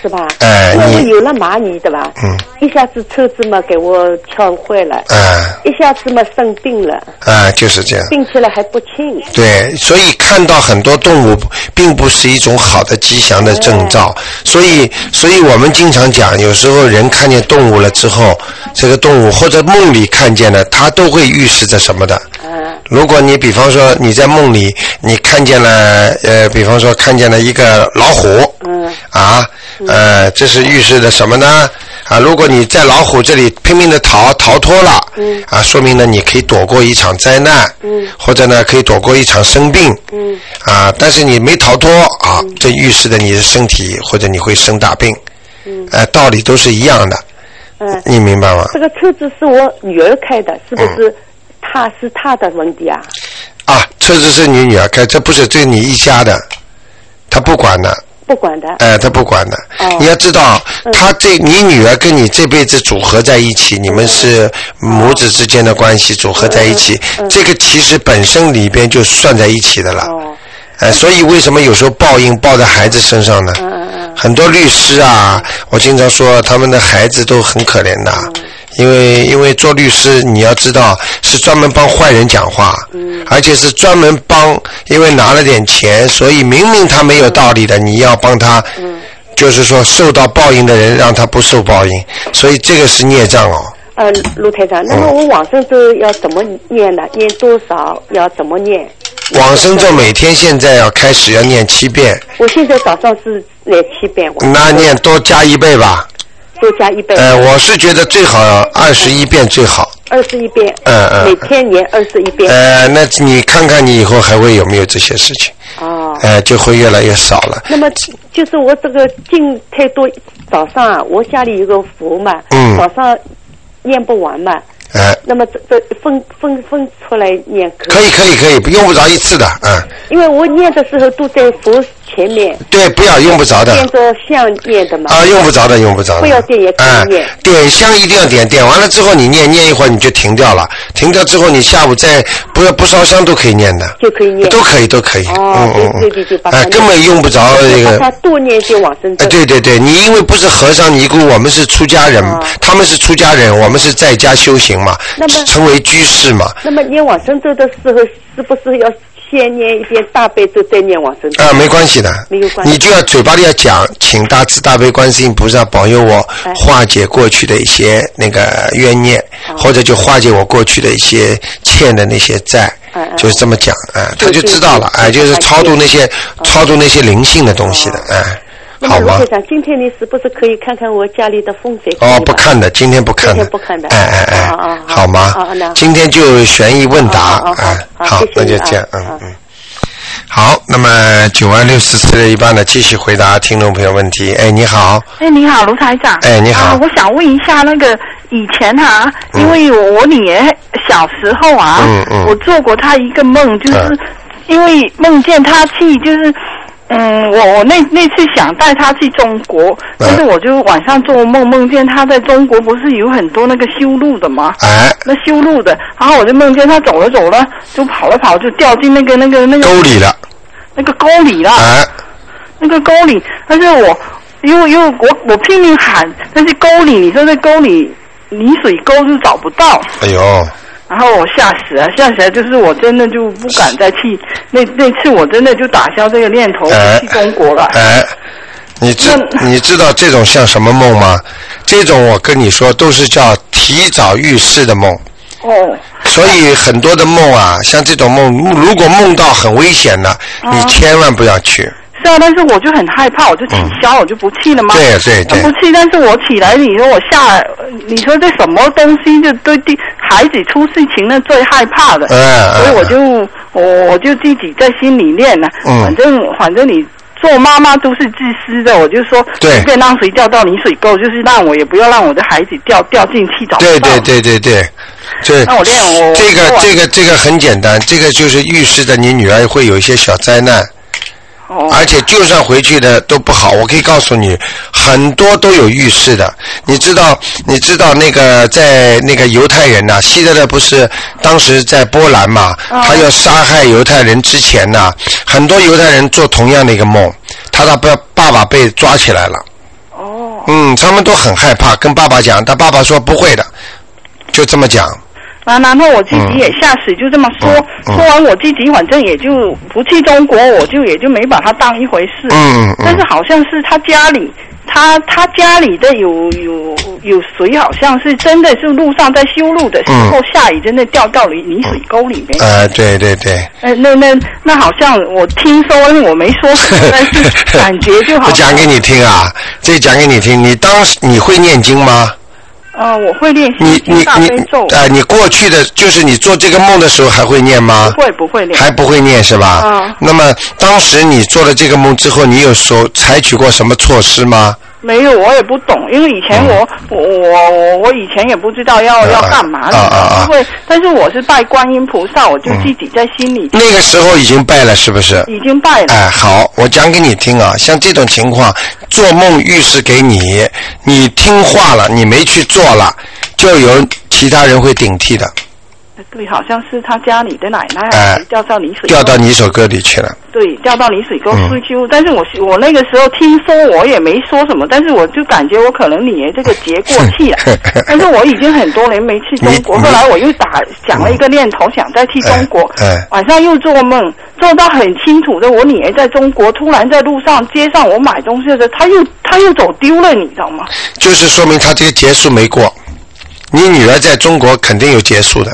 S4: 是吧？
S1: 哎，
S4: 我有了蚂蚁，对吧？
S1: 嗯。
S4: 一下子车子嘛给我敲坏了。
S1: 哎。
S4: 一下子嘛生病了。
S1: 哎，就是这样。
S4: 病起来还不轻。
S1: 对，所以看到很多动物，并不是一种好的吉祥的征兆。所以，所以我们经常讲，有时候人看见动物了之后，这个动物或者梦里看见了，它都会预示着什么的。
S4: 嗯。
S1: 如果你比方说你在梦里，你看见了，呃，比方说看见了一个老虎。
S4: 嗯。
S1: 啊。呃，这是预示的什么呢？啊，如果你在老虎这里拼命的逃逃脱了，
S4: 嗯，
S1: 啊，说明呢你可以躲过一场灾难，
S4: 嗯，
S1: 或者呢可以躲过一场生病，
S4: 嗯，
S1: 啊，但是你没逃脱啊，这预示的你的身体或者你会生大病，
S4: 嗯，
S1: 呃，道理都是一样的，
S4: 嗯，
S1: 你明白吗？
S4: 这个车子是我女儿开的，是不是？她是他的问题啊？
S1: 啊，车子是你女儿开，这不是对你一家的，他不管的。
S4: 不管的，
S1: 哎，他不管的。你要知道，他这你女儿跟你这辈子组合在一起，你们是母子之间的关系组合在一起，这个其实本身里边就算在一起的了。哎，所以为什么有时候报应报在孩子身上呢？很多律师啊，我经常说他们的孩子都很可怜的。因为因为做律师，你要知道是专门帮坏人讲话，而且是专门帮，因为拿了点钱，所以明明他没有道理的，你要帮他，就是说受到报应的人让他不受报应，所以这个是孽障哦。
S4: 呃，卢台长，那么我往生咒要怎么念呢？念多少？要怎么念？
S1: 往生咒每天现在要开始要念七遍。
S4: 我现在早上是念七遍。
S1: 那念多加一倍吧。
S4: 多加一倍。
S1: 呃，我是觉得最好二十一遍最好。
S4: 二十一遍。
S1: 嗯嗯。
S4: 每天念二十一遍。
S1: 呃，那你看看你以后还会有没有这些事情？
S4: 哦。
S1: 呃，就会越来越少了。
S4: 那么就是我这个经太多，早上啊，我家里有个佛嘛，早上念不完嘛。
S1: 哎。
S4: 那么这这分分分出来念可
S1: 以。可以可以可以，用不着一次的，嗯。
S4: 因为我念的时候都在佛前面。
S1: 对，不要用不着的。
S4: 点着香念的嘛。
S1: 啊，用不着的，用不着的。
S4: 不要点也可以念。
S1: 点香一定要点，点完了之后你念念一会儿你就停掉了，停掉之后你下午再不要不烧香都可以念的。
S4: 就可以念。
S1: 都可以，都可以。
S4: 哦，对对对，把它。
S1: 根本用不着这个。
S4: 他多念些往生咒。
S1: 对对对，你因为不是和尚尼姑，我们是出家人，他们是出家人，我们是在家修行嘛，成为居士嘛。
S4: 那么念往生咒的时候，是不是要？先念一遍大悲咒，再念往生咒。
S1: 啊，没关系的，
S4: 没有关系。
S1: 你就要嘴巴里要讲，请大慈大悲观世音菩萨保佑我化解过去的一些那个冤孽，或者就化解我过去的一些欠的那些债，就是这么讲，啊，他就知道了，啊，就是超度那些超度那些灵性的东西的，哎。好吗？
S4: 先生，今天你是不是可以看看我家里的风水？
S1: 哦，不看的，今天不看的。
S4: 今天不看的。
S1: 哎哎哎，好吗？今天就悬疑问答，啊，好，那就这样，嗯嗯。好，那么九万六十四的一半呢，继续回答听众朋友问题。哎，你好。
S5: 哎，你好，卢台长。
S1: 哎，你好。
S5: 我想问一下，那个以前哈，因为我女儿小时候啊，嗯嗯我做过她一个梦，就是因为梦见她去，就是。嗯，我我那那次想带他去中国，但是我就晚上做梦，梦见他在中国不是有很多那个修路的吗？
S1: 哎，
S5: 那修路的，然后我就梦见他走了走了，就跑了跑，就掉进那个那个那个
S1: 沟里了，
S5: 那个沟里了，
S1: 哎，
S5: 那个沟里，但是我因为因为我我拼命喊，但是沟里，你说那沟里泥水沟就找不到，
S1: 哎呦。
S5: 然后我吓死了，吓死了，就是我真的就不敢再去。那那次我真的就打消这个念头去中国了。
S1: 哎，你知你知道这种像什么梦吗？这种我跟你说都是叫提早预示的梦。
S5: 哦。
S1: 所以很多的梦啊，像这种梦，如果梦到很危险的，你千万不要去。
S5: 是啊，但是我就很害怕，我就取消，我就不去了吗？
S1: 对对对。
S5: 不去，但是我起来，你说我下，你说这什么东西就对对孩子出事情呢最害怕的。
S1: 嗯
S5: 所以我就我我就自己在心里念了。
S1: 嗯。
S5: 反正反正你做妈妈都是自私的，我就说随便让谁掉到泥水沟，就是让我也不要让我的孩子掉掉进去找
S1: 对对对对对。对。
S5: 那我练我。
S1: 这个这个这个很简单，这个就是预示着你女儿会有一些小灾难。而且就算回去的都不好，我可以告诉你，很多都有预示的。你知道，你知道那个在那个犹太人呐，希特勒不是当时在波兰嘛，他要杀害犹太人之前呐，很多犹太人做同样的一个梦，他的爸爸爸被抓起来了。
S5: 哦。
S1: 嗯，他们都很害怕，跟爸爸讲，他爸爸说不会的，就这么讲。
S5: 啊，然后我自己也下水，就这么说。说完我自己，反正也就不去中国，我就也就没把他当一回事。
S1: 嗯
S5: 但是好像是他家里，他他家里的有有有水，好像是真的是路上在修路的时候下雨，真的掉到了泥水沟里面。
S1: 呃，对对对。
S5: 呃，那那那好像我听说，我没说，但是感觉就好。
S1: 我讲给你听啊，这讲给你听。你当时你会念经吗？
S5: 啊，我会练习大悲咒。
S1: 啊，你过去的就是你做这个梦的时候还会念吗？
S5: 不会，不会念。
S1: 还不会念是吧？
S5: 啊。
S1: 那么当时你做了这个梦之后，你有所采取过什么措施吗？
S5: 没有，我也不懂，因为以前我我我我我以前也不知道要要干嘛的，因为但是我是拜观音菩萨，我就自己在心里。
S1: 那个时候已经拜了，是不是？
S5: 已经拜了。
S1: 哎，好，我讲给你听啊，像这种情况，做梦预示给你，你听话了，你没去做了，就有其他人会顶替的。
S5: 对，好像是他家里的奶奶掉到泥水
S1: 掉到泥水沟里去了。
S5: 对，掉到泥水沟。但是我我那个时候听说，我也没说什么，但是我就感觉我可能你这个节过气了。但是我已经很多年没去中国，后来我又打讲了一个念头，想再去中国。晚上又做梦，做到很清楚的，我女儿在中国，突然在路上街上我买东西的时候，她又她又走丢了，你知道吗？
S1: 就是说明她这个结束没过。你女儿在中国肯定有结束的。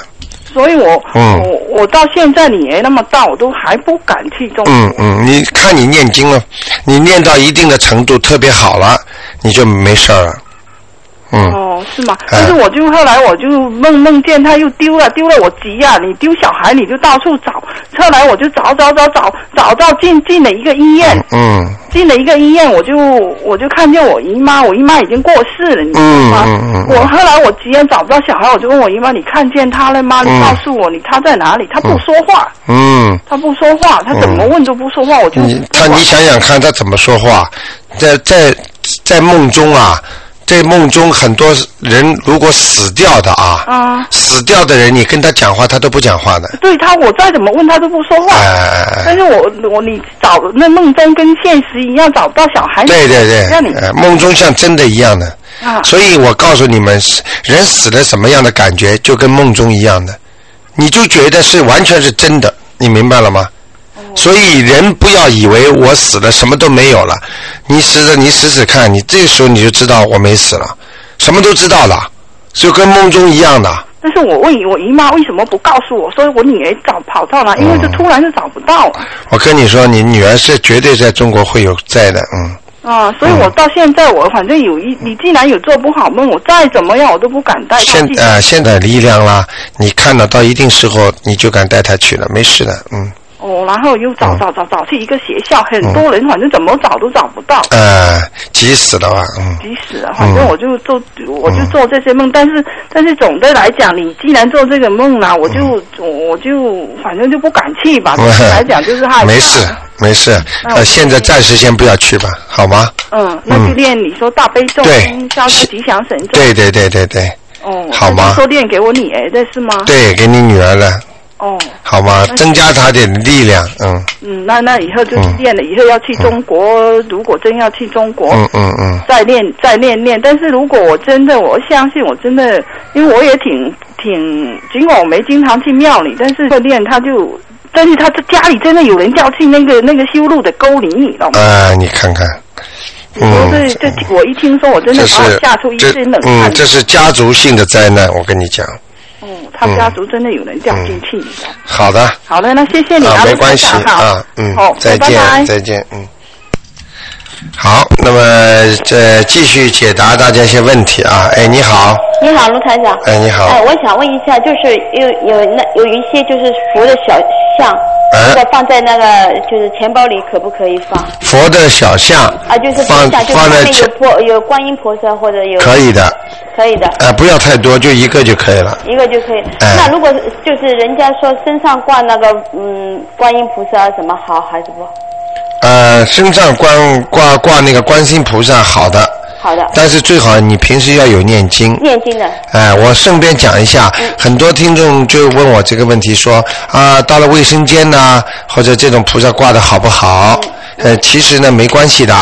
S5: 所以我嗯我我到现在你也那么大，我都还不敢去中。
S1: 嗯嗯，你看你念经了，你念到一定的程度特别好了，你就没事儿了。嗯。
S5: 哦，是吗？但是我就后来我就梦梦见他又丢了，丢了我急呀！你丢小孩你就到处找，后来我就找找找找找到进进了一个医院。
S1: 嗯。
S5: 进了一个医院，我就我就看见我姨妈，我姨妈已经过世了，你知道吗？
S1: 嗯嗯嗯。
S5: 我后来我急然找不到小孩，我就问我姨妈：“你看见他了吗？你告诉我，你他在哪里？”他不说话。
S1: 嗯。
S5: 他不说话，他怎么问都不说话，我就。
S1: 他你想想看，他怎么说话？在在在梦中啊。在梦中，很多人如果死掉的啊，
S5: 啊，
S1: 死掉的人，你跟他讲话，他都不讲话的。
S5: 对他，我再怎么问他都不说话。
S1: 哎
S5: 但是我我你找那梦中跟现实一样找不到小孩。
S1: 对对对。
S5: 让你
S1: 梦中像真的一样的。
S5: 啊。
S1: 所以我告诉你们，人死了什么样的感觉，就跟梦中一样的，你就觉得是完全是真的，你明白了吗？所以人不要以为我死了什么都没有了，你死了你死死看，你这时候你就知道我没死了，什么都知道了，就跟梦中一样的。
S5: 但是我问我姨妈为什么不告诉我，说我女儿找跑到了，因为这突然就找不到。
S1: 我跟你说，你女儿是绝对在中国会有在的，嗯。
S5: 啊，所以我到现在我反正有一，你既然有做不好梦，我再怎么样我都不敢带她
S1: 现呃，现在力量啦，你看了到一定时候你就敢带她去了，没事的，嗯。
S5: 哦，然后又找找找找去一个学校，很多人反正怎么找都找不到。
S1: 呃，急死了吧？嗯。
S5: 急死了，反正我就做，我就做这些梦，但是但是总的来讲，你既然做这个梦了，我就我就反正就不敢去吧。总的来讲就是害怕。
S1: 没事没事，呃，现在暂时先不要去吧，好吗？
S5: 嗯，那就练你说大悲咒，消灾吉祥神咒。
S1: 对对对对对。
S5: 哦。
S1: 好吗？
S5: 说练给我女儿的是吗？
S1: 对，给你女儿了。
S5: 哦，
S1: 好吗？增加他点力量，嗯。
S5: 嗯，那那以后就是练了，以后要去中国，如果真要去中国，
S1: 嗯嗯嗯，
S5: 再练再练练。但是如果我真的，我相信我真的，因为我也挺挺，尽管我没经常去庙里，但是练他就，但是他家里真的有人掉进那个那个修路的沟里，你知道吗？
S1: 啊，你看看。
S5: 嗯。这这，我一听说，我真的把我吓出一身冷
S1: 汗。嗯，这是家族性的灾难，我跟你讲。
S5: 哦，他们家族真的有人掉进去。
S1: 好的。
S5: 好的，那谢谢你啊，
S1: 没关系啊，嗯，
S5: 好，
S1: 再见，再见，嗯。好，那么这继续解答大家一些问题啊。哎，你好。
S6: 你好，卢台长。
S1: 哎，你好。
S6: 哎，我想问一下，就是有有那有一些就是佛的小像，如果放在那个就是钱包里，可不可以放？
S1: 佛的小像。
S6: 啊，就是
S1: 放
S6: 像，就是上面有观音菩萨或者有。
S1: 可以的。
S6: 可以的。
S1: 哎，不要太多，就一个就可以了。
S6: 一个就可以。那如果就是人家说身上挂那个嗯观音菩萨什么好还是不？
S1: 呃，身上挂挂挂那个观世音菩萨，好的。
S6: 好的。
S1: 但是最好你平时要有念经。
S6: 念经的。
S1: 哎，我顺便讲一下，很多听众就问我这个问题，说啊，到了卫生间呐，或者这种菩萨挂的好不好？呃，其实呢没关系的，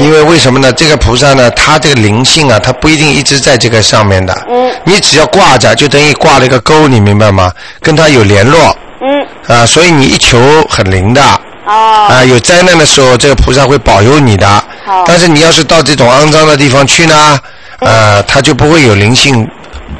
S1: 因为为什么呢？这个菩萨呢，它这个灵性啊，它不一定一直在这个上面的。
S6: 嗯。
S1: 你只要挂着，就等于挂了一个钩，你明白吗？跟它有联络。
S6: 嗯。
S1: 啊，所以你一求很灵的。
S6: 哦。
S1: 啊，有灾难的时候，这个菩萨会保佑你的。
S6: 好。
S1: 但是你要是到这种肮脏的地方去呢，呃，他就不会有灵性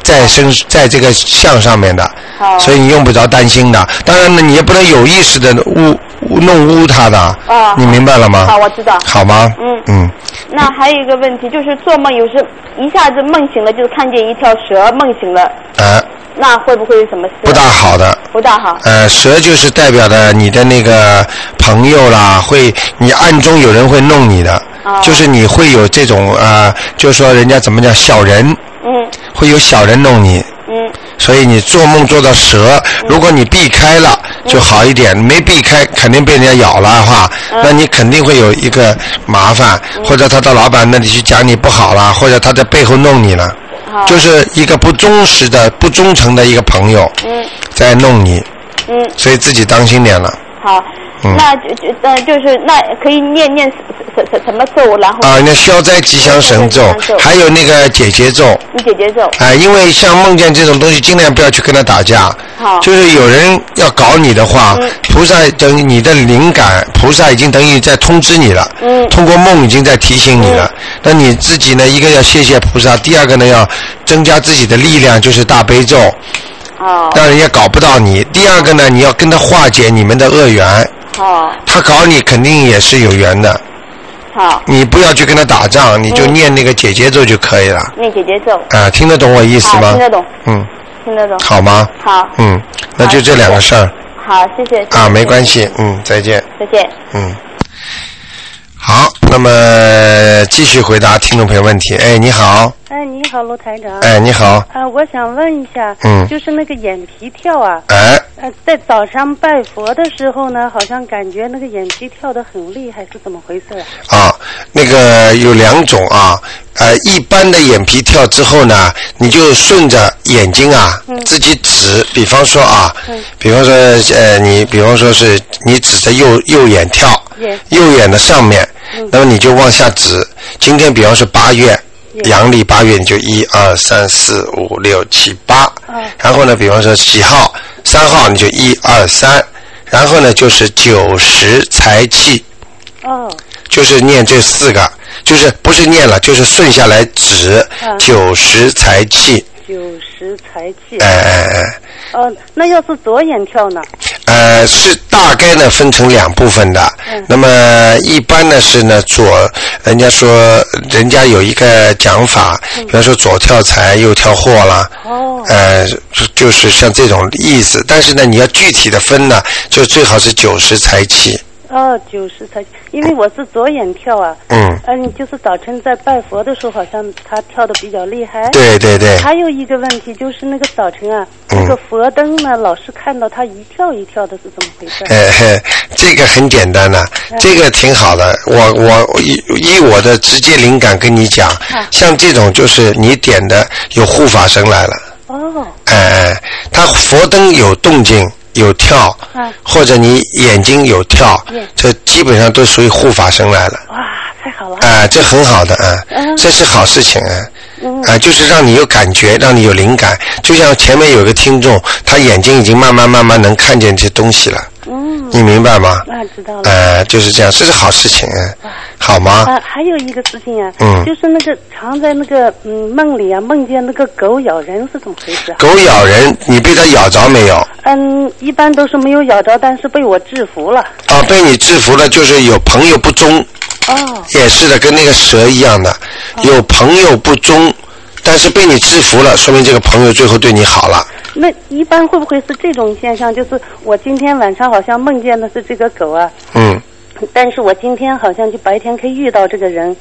S1: 在身在这个像上面的。
S6: 好。
S1: 所以你用不着担心的。当然呢，你也不能有意识的污弄污它的。
S6: 哦。
S1: 你明白了吗？
S6: 好，我知道。
S1: 好吗？
S6: 嗯。
S1: 嗯。
S6: 那还有一个问题，就是做梦有时一下子梦醒了，就看见一条蛇，梦醒了。
S1: 啊。
S6: 那会不会有什么事？
S1: 不大好的。
S6: 不大好。
S1: 呃，蛇就是代表的你的那个朋友啦，会你暗中有人会弄你的，
S6: 哦、
S1: 就是你会有这种呃，就说人家怎么讲小人，
S6: 嗯，
S1: 会有小人弄你，
S6: 嗯，
S1: 所以你做梦做到蛇，如果你避开了就好一点，没避开肯定被人家咬了的话，那你肯定会有一个麻烦，或者他到老板那里去讲你不好了，或者他在背后弄你了。就是一个不忠实的、不忠诚的一个朋友，
S6: 嗯，
S1: 在弄你，
S6: 嗯，
S1: 所以自己当心点了。
S6: 好，那就就呃就是那可以念念什什什么咒，然后
S1: 啊，那消灾吉祥神咒，还有那个解结咒。
S6: 你解结咒。
S1: 啊，因为像梦见这种东西，尽量不要去跟他打架。
S6: 好。
S1: 就是有人要搞你的话，菩萨等于你的灵感，菩萨已经等于在通知你了。
S6: 嗯。
S1: 通过梦已经在提醒你了。那你自己呢？一个要谢谢菩萨，第二个呢要增加自己的力量，就是大悲咒。
S6: 哦。
S1: 让人家搞不到你。第二个呢，你要跟他化解你们的恶缘。
S6: 哦。
S1: 他搞你肯定也是有缘的。
S6: 好。
S1: 你不要去跟他打仗，你就念那个姐姐咒就可以了。
S6: 念姐姐咒。
S1: 啊，听得懂我意思吗？
S6: 听得懂。
S1: 嗯。
S6: 听得懂。
S1: 好吗？
S6: 好。
S1: 嗯，那就这两个事儿。
S6: 好，谢谢。
S1: 啊，没关系，嗯，再见。
S6: 再见。
S1: 嗯。好，那么继续回答听众朋友问题。哎，你好。
S7: 哎，你好，罗台长。
S1: 哎，你好。
S7: 啊，我想问一下，
S1: 嗯，
S7: 就是那个眼皮跳啊。
S1: 哎。
S7: 呃，在早上拜佛的时候呢，好像感觉那个眼皮跳得很厉害，是怎么回事
S1: 啊？啊，那个有两种啊，呃，一般的眼皮跳之后呢，你就顺着眼睛啊，自己指，比方说啊，比方说呃，你比方说是你指着右右眼跳，右眼的上面，那么你就往下指。今天比方说八月。阳历八月你就一二三四五六七八，然后呢，比方说几号三号你就一二三，然后呢就是九十财气，
S7: 哦，
S1: 就是念这四个，就是不是念了，就是顺下来指九十财气，
S7: 九十财气，
S1: 哎哎哎。
S7: 哦，那要是左眼跳呢？
S1: 呃，是大概呢分成两部分的。嗯。那么一般呢是呢左，人家说人家有一个讲法，比方说左跳财，右跳祸啦。哦。呃，就是像这种意思，但是呢你要具体的分呢，就最好是九十财气。
S7: 哦，九十才，因为我是左眼跳啊。嗯。嗯，就是早晨在拜佛的时候，好像他跳的比较厉害。
S1: 对对对。
S7: 还有一个问题就是那个早晨啊，那个佛灯呢，老是看到他一跳一跳的，是怎么回事？
S1: 嘿，这个很简单的，这个挺好的。我我以以我的直接灵感跟你讲，像这种就是你点的有护法神来了。哦。哎哎，他佛灯有动静。有跳，或者你眼睛有跳，这基本上都属于护法神来了。
S7: 哇，太好了！
S1: 啊，这很好的啊，这是好事情啊。啊，就是让你有感觉，让你有灵感。就像前面有个听众，他眼睛已经慢慢慢慢能看见这些东西了。嗯，你明白吗？
S7: 啊，知道了。
S1: 呃，就是这样，这是好事情，好吗？
S7: 啊，还有一个事情啊，嗯，就是那个常在那个嗯梦里啊，梦见那个狗咬人是怎么回事？
S1: 狗咬人，你被它咬着没有？
S7: 嗯，一般都是没有咬着，但是被我制服了。
S1: 啊，被你制服了，就是有朋友不忠。哦。也是的，跟那个蛇一样的，有朋友不忠，但是被你制服了，说明这个朋友最后对你好了。
S7: 那一般会不会是这种现象？就是我今天晚上好像梦见的是这个狗啊。嗯。但是我今天好像就白天可以遇到这个人，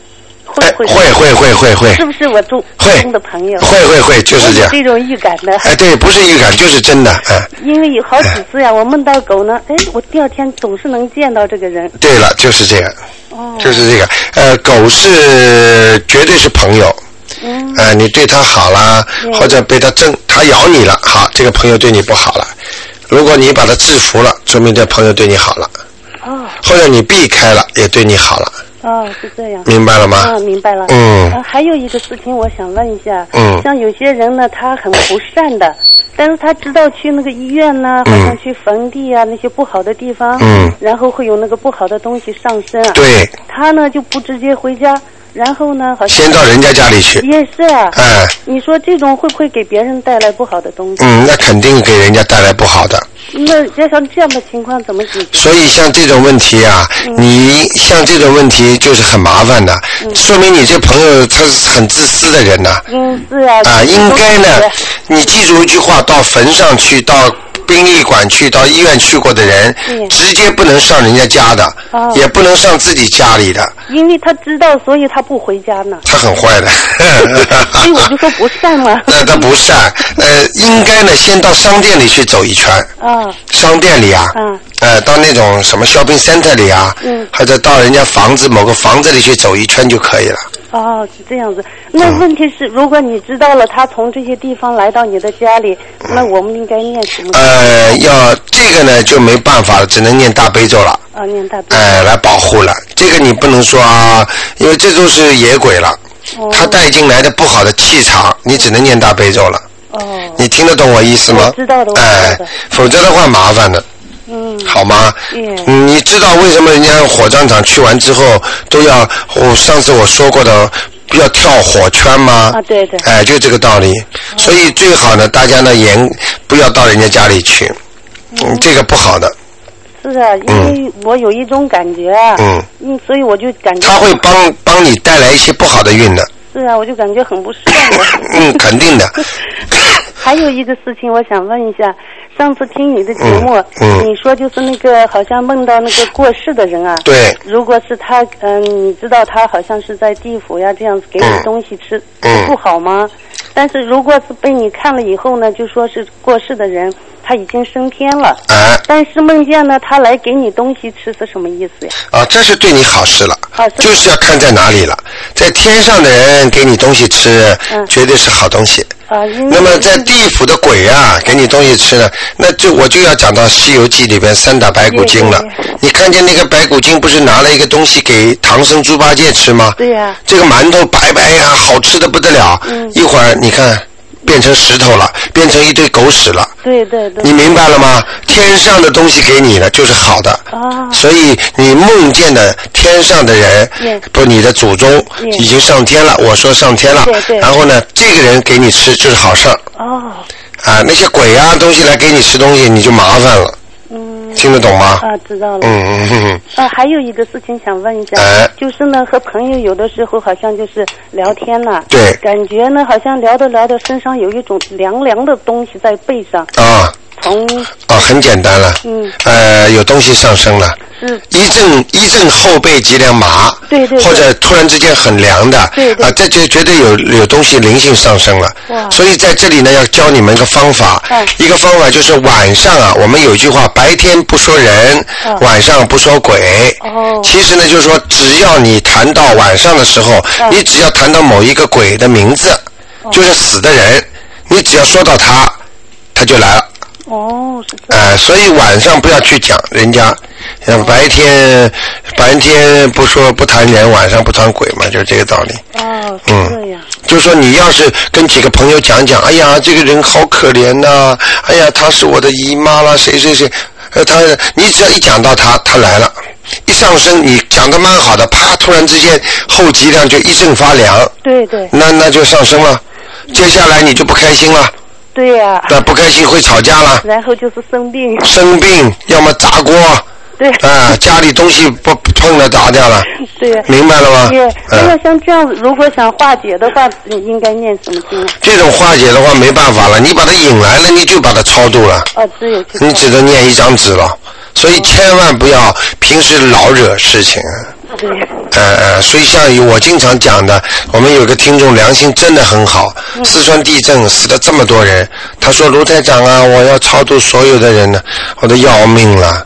S7: 会会
S1: 会会会会会。
S7: 是不是我中中的朋友？
S1: 会会会，就是这样。
S7: 这种预感的。
S1: 哎，对，不是预感，就是真的，嗯。
S7: 因为有好几次呀，我梦到狗呢，哎，我第二天总是能见到这个人。
S1: 对了，就是这个。哦。就是这个，呃，狗是绝对是朋友。嗯。呃，你对他好啦，或者被他挣，他咬你了，好，这个朋友对你不好了。如果你把他制服了，说明这朋友对你好了。哦。或者你避开了，也对你好了。
S7: 哦，是这样。
S1: 明白了吗？
S7: 啊，明白了。嗯。还有一个事情，我想问一下。嗯。像有些人呢，他很不善的，但是他知道去那个医院呢，好像去坟地啊那些不好的地方，嗯，然后会有那个不好的东西上身啊。
S1: 对。
S7: 他呢就不直接回家。然后呢？好像
S1: 先到人家家里去。
S7: 也是啊。哎。你说这种会不会给别人带来不好的东西？
S1: 嗯，那肯定给人家带来不好的。
S7: 那要像这样的情况怎么解决？
S1: 所以像这种问题啊，你像这种问题就是很麻烦的，说明你这朋友他是很自私的人呐。
S7: 嗯，是啊。
S1: 啊，应该呢，你记住一句话：到坟上去，到。殡仪馆去到医院去过的人，直接不能上人家家的，也不能上自己家里的。
S7: 因为他知道，所以他不回家呢。
S1: 他很坏的。
S7: 所以我就说不善嘛。
S1: 那他不善，呃，应该呢，先到商店里去走一圈。啊。商店里啊。嗯。呃，到那种什么 shopping center 里啊。嗯。或者到人家房子某个房子里去走一圈就可以了。
S7: 哦，是这样子。那问题是，如果你知道了他从这些地方来到你的家里，那我们应该念什么？
S1: 呃，要这个呢就没办法了，只能念大悲咒了。
S7: 啊，念大悲。咒。
S1: 哎，来保护了。这个你不能说啊，因为这都是野鬼了。哦。他带进来的不好的气场，你只能念大悲咒了。哦。你听得懂我意思吗？
S7: 知道的。
S1: 哎，否则的话麻烦的。嗯，好吗？嗯，你知道为什么人家火葬场去完之后都要？我上次我说过的，要跳火圈吗？
S7: 啊，对对。
S1: 哎，就这个道理。所以最好呢，大家呢严不要到人家家里去，嗯，这个不好的。
S7: 是啊，因为我有一种感觉啊，
S1: 嗯，
S7: 嗯，所以我就感觉
S1: 他会帮帮你带来一些不好的运的。
S7: 是啊，我就感觉很不顺的。
S1: 嗯，肯定的。
S7: 还有一个事情，我想问一下，上次听你的节目，
S1: 嗯
S7: 你说就是那个好像梦到那个过世的人啊，
S1: 对，
S7: 如果是他，嗯，你知道他好像是在地府呀，这样子给你东西吃，
S1: 嗯。
S7: 不好吗？但是如果是被你看了以后呢，就说是过世的人他已经升天了，
S1: 啊，
S7: 但是梦见呢他来给你东西吃是什么意思呀？
S1: 啊，这是对你好事了，
S7: 啊是
S1: 就是要看在哪里了。在天上的人给你东西吃，
S7: 嗯
S1: 绝对是好东西。
S7: 啊，
S1: 那么在地府的鬼啊，给你东西吃呢，那就我就要讲到《西游记》里边三打白骨精了。你看见那个白骨精不是拿了一个东西给唐僧猪八戒吃吗？
S7: 对呀
S1: 这个馒头白白呀，好吃的不得了。
S7: 嗯
S1: 一会儿你看变成石头了，变成一堆狗屎了。
S7: 对对对，
S1: 你明白了吗？天上的东西给你的就是好的，
S7: 啊
S1: 所以你梦见的天上的人不，你的祖宗已经上天了。我说上天了
S7: 对对，
S1: 然后呢，这个人给你吃就是好事儿
S7: 哦，
S1: 啊。那些鬼啊东西来给你吃东西，你就麻烦了，
S7: 嗯，
S1: 听得懂吗？
S7: 啊，知道了。
S1: 嗯嗯嗯嗯，
S7: 啊，还有一个事情想问一下，
S1: 哎
S7: 就是呢，和朋友有的时候好像就是聊天呐，
S1: 对
S7: 感觉呢好像聊着聊着身上有一种凉凉的东西在背上，
S1: 啊
S7: 从
S1: 啊，很简单了，
S7: 嗯
S1: 呃，有东西上升了。
S7: 是
S1: 一阵一阵后背脊梁麻，
S7: 对对对。
S1: 或者突然之间很凉的，
S7: 对对。
S1: 啊，这就绝对有有东西灵性上升了。
S7: 哇。
S1: 所以在这里呢，要教你们一个方法，
S7: 嗯。
S1: 一个方法就是晚上啊，我们有一句话，白天不说人，
S7: 嗯。
S1: 晚上不说鬼。
S7: 哦。
S1: 其实呢，就是说，只要你谈到晚上的时候，
S7: 嗯。
S1: 你只要谈到某一个鬼的名字，
S7: 哦。
S1: 就是死的人，你只要说到他，他就来了。
S7: 哦是这样，
S1: 呃，所以晚上不要去讲人家，像白天白天不说不谈人，晚上不谈鬼嘛，就是这个道理。
S7: 哦这样，
S1: 就说你要是跟几个朋友讲讲，哎呀，这个人好可怜呐、哎呀，她是我的姨妈啦，谁谁谁，呃，他你只要一讲到他，他来了，一上升，你讲的蛮好的，啪，突然之间后脊梁就一阵发凉，
S7: 对对。
S1: 那那就上升了，接下来你就不开心了，
S7: 对呀、
S1: 那不开心会吵架了。
S7: 然后就是生病，
S1: 生病，要么砸锅，
S7: 对
S1: 啊，家里东西不碰了砸掉了，
S7: 对、
S1: 明白了吗？
S7: 对，那
S1: 嗯，
S7: 像这样子，如果想化解的话，你应该念什么经啊？
S1: 这种化解的话没办法了，你把它引来了，你就把它超度了，
S7: 哦，只有去
S1: 你只能念一张纸了。所以千万不要平时老惹事情。
S7: 对，
S1: 呃呃，所以像我经常讲的，我们有个听众良心真的很好，四川地震死了这么多人，他说卢台长啊，我要超度所有的人呢，我都要命了，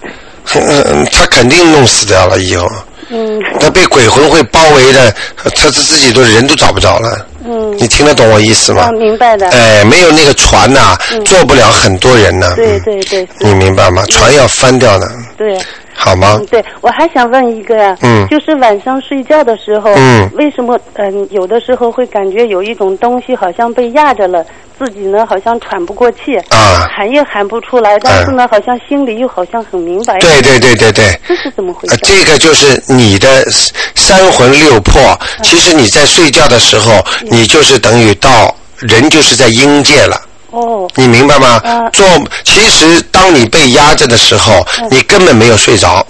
S1: 嗯他肯定弄死掉了以后。
S7: 嗯
S1: 他被鬼魂会包围的，他他自己都人都找不着了。
S7: 嗯，
S1: 你听得懂我意思吗
S7: 啊，？明白的，
S1: 哎，没有那个船呐、坐不了很多人呢。
S7: 对
S1: 嗯
S7: 对对，
S1: 你明白吗？船要翻掉的，
S7: 对。
S1: 好吗
S7: 嗯，？对，我还想问一个呀，
S1: 嗯
S7: 就是晚上睡觉的时候，
S1: 嗯
S7: 为什么嗯、有的时候会感觉有一种东西好像被压着了，自己呢好像喘不过气，
S1: 啊，
S7: 喊也喊不出来，但是呢、好像心里又好像很明白，
S1: 对对对对对。
S7: 这是怎么回
S1: 呃
S7: 事？，
S1: 这个就是你的三魂六魄。
S7: 嗯
S1: 其实你在睡觉的时候，你就是等于到人就是在阴界了。
S7: 哦，
S1: 你明白吗？
S7: 啊
S1: 做其实当你被压着的时候，
S7: 嗯
S1: 你根本没有睡着。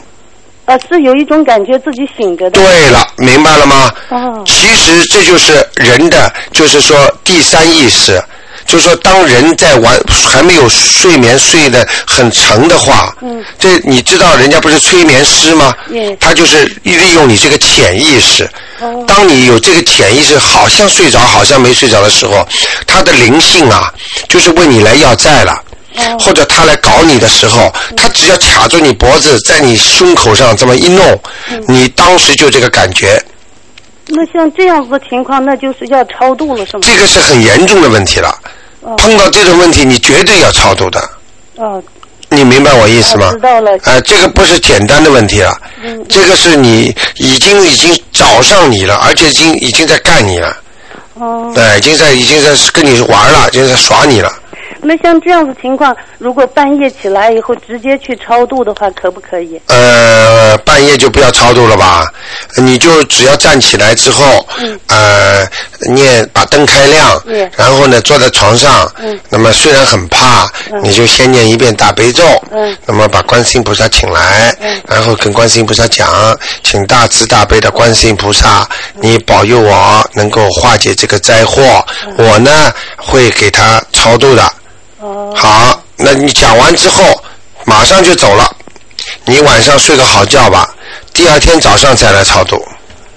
S7: 呃，是有一种感觉自己醒着的，
S1: 对了，明白了吗？
S7: 哦，
S1: 其实这就是人的，就是说第三意识，就是说当人在玩还没有睡眠睡得很沉的话，
S7: 嗯，
S1: 这你知道人家不是催眠师吗？
S7: 嗯
S1: 他就是利用你这个潜意识。
S7: 哦
S1: 当你有这个潜意识，好像睡着，好像没睡着的时候，他的灵性啊，就是问你来要债了。
S7: 哦
S1: 或者他来搞你的时候，他只要卡住你脖子，在你胸口上这么一弄，
S7: 嗯
S1: 你当时就这个感觉，
S7: 那像这样子的情况，那就是要超度了，是吗？
S1: 这个是很严重的问题了。
S7: 哦。
S1: 碰到这种问题，你绝对要超度的，
S7: 哦，
S1: 你明白我意思吗？
S7: 我知？道了，
S1: 啊、这个不是简单的问题了，
S7: 嗯。
S1: 这个是你已经已经找上你了，而且已经已经在干你了，
S7: 哦，
S1: 对、已经在已经在跟你玩了，已经在耍你了。
S7: 那像这样子情况，如果半夜起来以后直接去超度的话，可不可以？
S1: 呃，半夜就不要超度了吧？你就只要站起来之后，呃，念把灯开亮，然后呢坐在床上，嗯那么虽然很怕，你就先念一遍大悲咒，那么把观世音菩萨请来，然后跟观世音菩萨讲，请大慈大悲的观世音菩萨，你保佑我能够化解这个灾祸，我呢会给他超度的。好，那你讲完之后马上就走了，你晚上睡个好觉吧，第二天早上再来超度。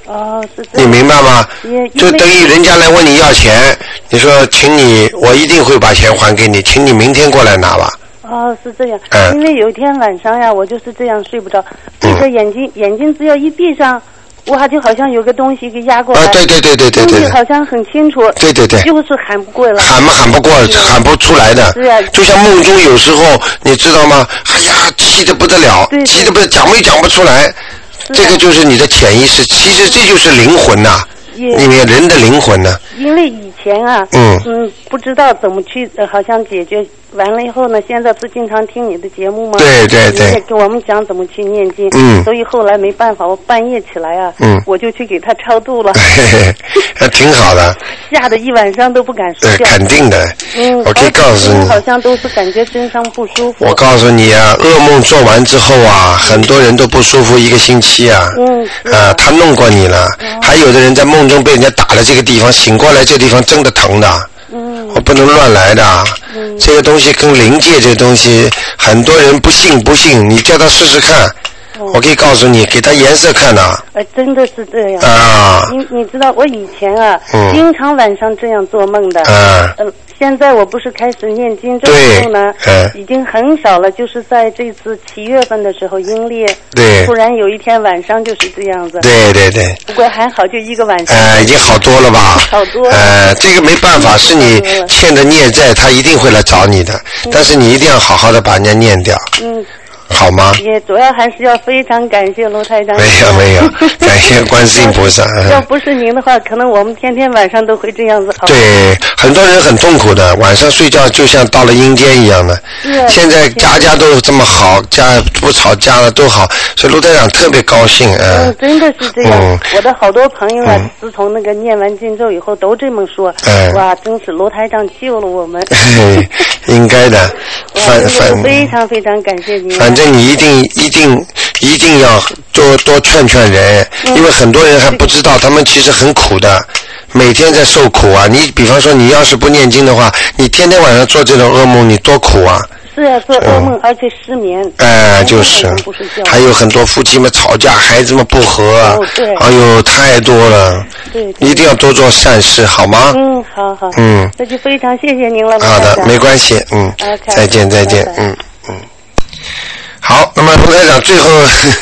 S7: 哦，是
S1: 你明白吗？就等于人家来问你要钱，你说，请你，我一定会把钱还给你，请你明天过来拿吧。
S7: 哦，是这样。嗯。因为有一天晚上呀，我就是这样睡不着，闭着眼睛，眼睛只要一闭上，哇，就好像有个东西给压过来。
S1: 啊，对对对对对对。
S7: 好像很清楚。
S1: 对对对。
S7: 就是喊不过来。
S1: 喊嘛喊不过，喊不出来的。就像梦中有时候，你知道吗？哎呀，气的不得了，急的不讲没讲不出来。这个就是你的潜意识，其实这就是灵魂呐，因为人的灵魂呢。
S7: 因为以前啊，嗯嗯，不知道怎么去，好像解决。完了以后呢，现在不经常听你的节目吗？
S1: 对对对。
S7: 给我们讲怎么去念经。
S1: 嗯。
S7: 所以后来没办法，我半夜起来啊，
S1: 嗯，
S7: 我就去给他超度了。
S1: 那挺好的。
S7: 吓得一晚上都不敢睡觉。
S1: 肯定的。
S7: 嗯。
S1: 我可以告诉你。
S7: 好像都是感觉身上不舒服。
S1: 我告诉你啊，噩梦做完之后啊，很多人都不舒服一个星期啊。
S7: 嗯。
S1: 啊，他弄过你了。还有的人在梦中被人家打了这个地方，醒过来这地方真的疼的。
S7: 嗯。
S1: 我不能乱来的。这个东西跟灵界这个东西，很多人不信不信，你叫他试试看。我可以告诉你，给他颜色看呐。
S7: 哎，真的是这样。
S1: 啊。
S7: 你你知道我以前啊，经常晚上这样做梦的。
S1: 嗯。
S7: 现在我不是开始念经之后呢，已经很少了。就是在这次七月份的时候，阴历。
S1: 对。
S7: 突然有一天晚上就是这样子。
S1: 对对对。
S7: 不过还好，就一个晚上。
S1: 呃，已经好多了吧？
S7: 好多。
S1: 呃，这个没办法，是你欠的孽债，他一定会来找你的。但是你一定要好好的把人家念掉。
S7: 嗯。
S1: 好吗？
S7: 也主要还是要非常感谢卢台长。
S1: 没有没有，感谢观世音菩萨。
S7: 要不是您的话，可能我们天天晚上都会这样子。
S1: 对，很多人很痛苦的，晚上睡觉就像到了阴间一样的。
S7: 是。
S1: 现在家家都这么好，家不吵架了都好，所以卢台长特别高兴
S7: 嗯，真的是这样。我的好多朋友啊，自从那个念完经咒以后，都这么说。
S1: 嗯。
S7: 哇，真是卢台长救了我们。
S1: 应该的。
S7: 反反。非常非常感谢您。
S1: 反正。你一定一定一定要多多劝劝人，因为很多人还不知道，他们其实很苦的，每天在受苦啊。你比方说，你要是不念经的话，你天天晚上做这种噩梦，你多苦啊！
S7: 是啊，做噩梦而且失眠。
S1: 哎，就是，还有很多夫妻们吵架，孩子们不和，哎呦，太多了。
S7: 对。
S1: 一定要多做善事，好吗？
S7: 嗯，好好。
S1: 嗯。
S7: 那就非常谢谢您了，
S1: 好的，没关系，嗯。再见，再见，嗯嗯。好，那么卢台长最后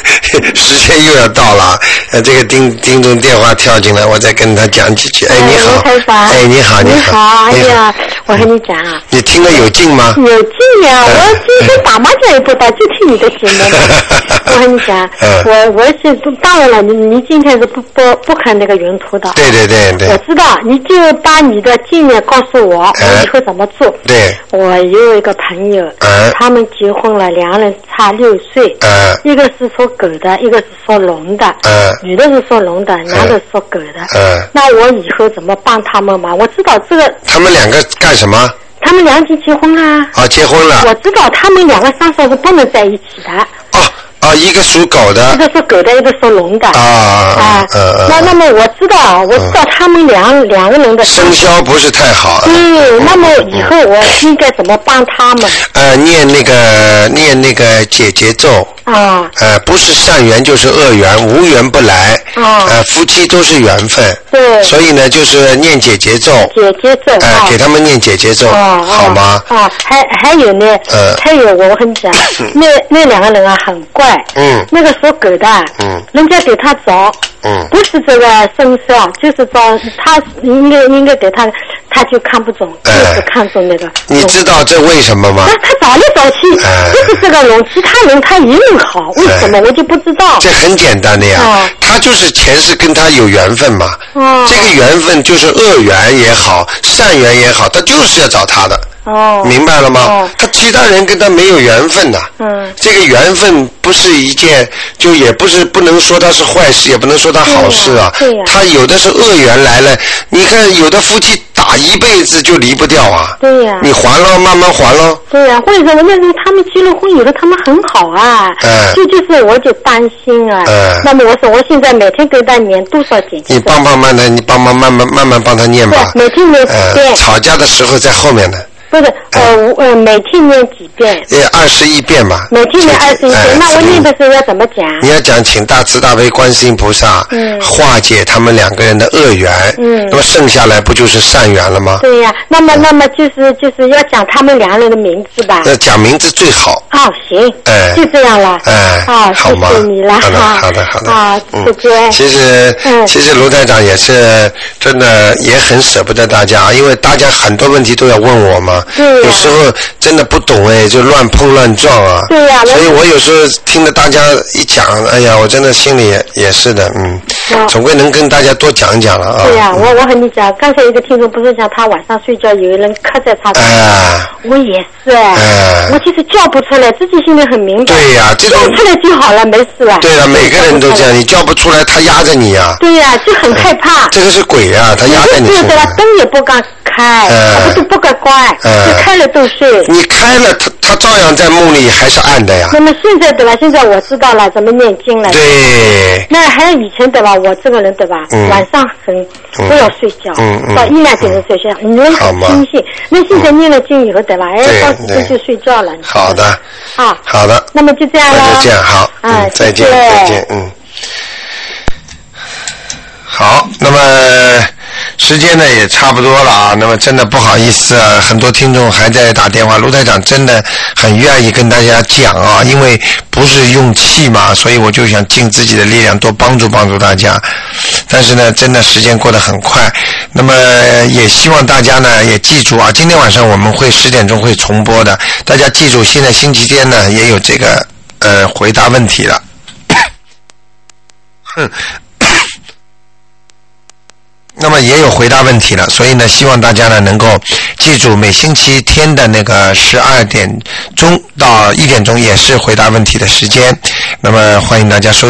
S1: 时间又要到了，呃，这个丁丁总电话跳进来，我再跟他讲几句。哎，你好，哎，你好，
S8: 你
S1: 好，
S8: 哎呀，我和你讲啊，
S1: 你听了有劲吗？
S8: 有劲呀，我今天打麻将也不打，就听你的节目。我和你讲，我我是当然了，你你今天是不不不看那个云图的。
S1: 对对对对。
S8: 我知道，你就把你的经验告诉我，我以后怎么做。
S1: 对。
S8: 我有一个朋友，他们结婚了，两人差。六岁，一个是属狗的，一个是属龙的，嗯女的是属龙的，男的属狗的。嗯那我以后怎么帮他们嘛？我知道这个。
S1: 他们两个干什么？
S8: 他们两已经结婚了。
S1: 啊，结婚了。
S8: 我知道他们两个生肖是不能在一起的。
S1: 啊，一个属狗的，
S8: 一个属狗的，一个属龙的。
S1: 啊啊啊，
S8: 那那么我知道，我知道他们两两个人的
S1: 生肖不是太好。
S8: 对，那么以后我应该怎么帮他们？
S1: 呃，念那个念那个解结咒。
S8: 啊。
S1: 呃，不是善缘就是恶缘，无缘不来。
S8: 啊。
S1: 呃，夫妻都是缘分。
S8: 对。
S1: 所以呢，就是念解结咒。
S8: 解结咒。
S1: 哎，给他们念解结咒，好吗？
S8: 啊，还还有呢。
S1: 呃。
S8: 还有，我跟你讲，那那两个人啊，很怪。
S1: 嗯，
S8: 那个属狗的，
S1: 嗯，
S8: 人家给他找，
S1: 嗯，
S8: 不是这个生肖，就是找他应该应该给他，他就看不中，就是看中那个。
S1: 你知道这为什么吗？
S8: 他他找来找去，就是这个龙，其他人他一样好，为什么我就不知道？
S1: 这很简单的呀，他就是前世跟他有缘分嘛，这个缘分就是恶缘也好，善缘也好，他就是要找他的。哦，明白了吗？他其他人跟他没有缘分呐。嗯，这个缘分不是一件，就也不是不能说他是坏事，也不能说他好事啊。
S8: 对呀。
S1: 他有的是恶缘来了，你看有的夫妻打一辈子就离不掉啊。
S8: 对呀。
S1: 你还了，慢慢还了。
S8: 对呀，或者说那时候他们结了婚，有的他们很好啊。嗯。就就是我就担心啊。嗯。那么我说我现在每天给他念多少经？
S1: 你帮帮慢的，你帮忙慢慢慢慢帮他念吧。
S8: 每天念几遍。
S1: 吵架的时候在后面呢。
S8: 不是，呃，呃，每天念几遍？
S1: 呃，二十一遍嘛。
S8: 每天念二十一遍，那我念的时候要怎么讲？
S1: 你要讲，请大慈大悲观世音菩萨化解他们两个人的恶缘。嗯。那么剩下来不就是善缘了吗？
S8: 对呀，那么那么就是就是要讲他们两个人的名字吧？
S1: 那讲名字最好。
S8: 哦，行。哎。就这样了。
S1: 哎。
S8: 啊，
S1: 谢
S8: 谢你了。
S1: 好的，好的，好的。
S8: 啊，再见。
S1: 其实，其实卢台长也是真的也很舍不得大家，因为大家很多问题都要问我嘛。
S8: 对。
S1: 有时候。真的不懂哎，就乱碰乱撞啊！
S8: 对呀，
S1: 所以我有时候听着大家一讲，哎呀，我真的心里也也是的，嗯，总归能跟大家多讲讲了啊。
S8: 对呀，我我和你讲，刚才一个听众不是讲他晚上睡觉有人磕在他头上，我也是哎，我其实叫不出来，自己心里很明白。
S1: 对呀，这
S8: 种叫出来就好了，没事了。
S1: 对呀，每个人都这样，你叫不出来，他压着你呀。
S8: 对呀，就很害怕。
S1: 这个是鬼呀，他压在你身上。
S8: 灯也不敢开，不是不敢关，就开了都睡。
S1: 你开了，他他照样在梦里还是暗的呀。
S8: 那么现在对吧？现在我知道了怎么念经了。
S1: 对。
S8: 那还有以前对吧？我这个人对吧？晚上很不要睡觉，到一两点钟睡觉，你很清醒。那现在念了经以后对吧？哎，到时间就睡觉了。
S1: 好的。
S8: 啊。
S1: 好的。
S8: 那么就这样了。
S1: 那就这样好。嗯，再见再见嗯。好，那么。时间呢也差不多了啊，那么真的不好意思啊，很多听众还在打电话。卢台长真的很愿意跟大家讲啊，因为不是用气嘛，所以我就想尽自己的力量多帮助帮助大家。但是呢，真的时间过得很快，那么也希望大家呢也记住啊，今天晚上我们会十点钟会重播的，大家记住，现在星期天呢也有这个呃回答问题了。哼。那么也有回答问题了，所以呢，希望大家呢能够记住每星期天的那个十二点钟到一点钟也是回答问题的时间。那么欢迎大家收。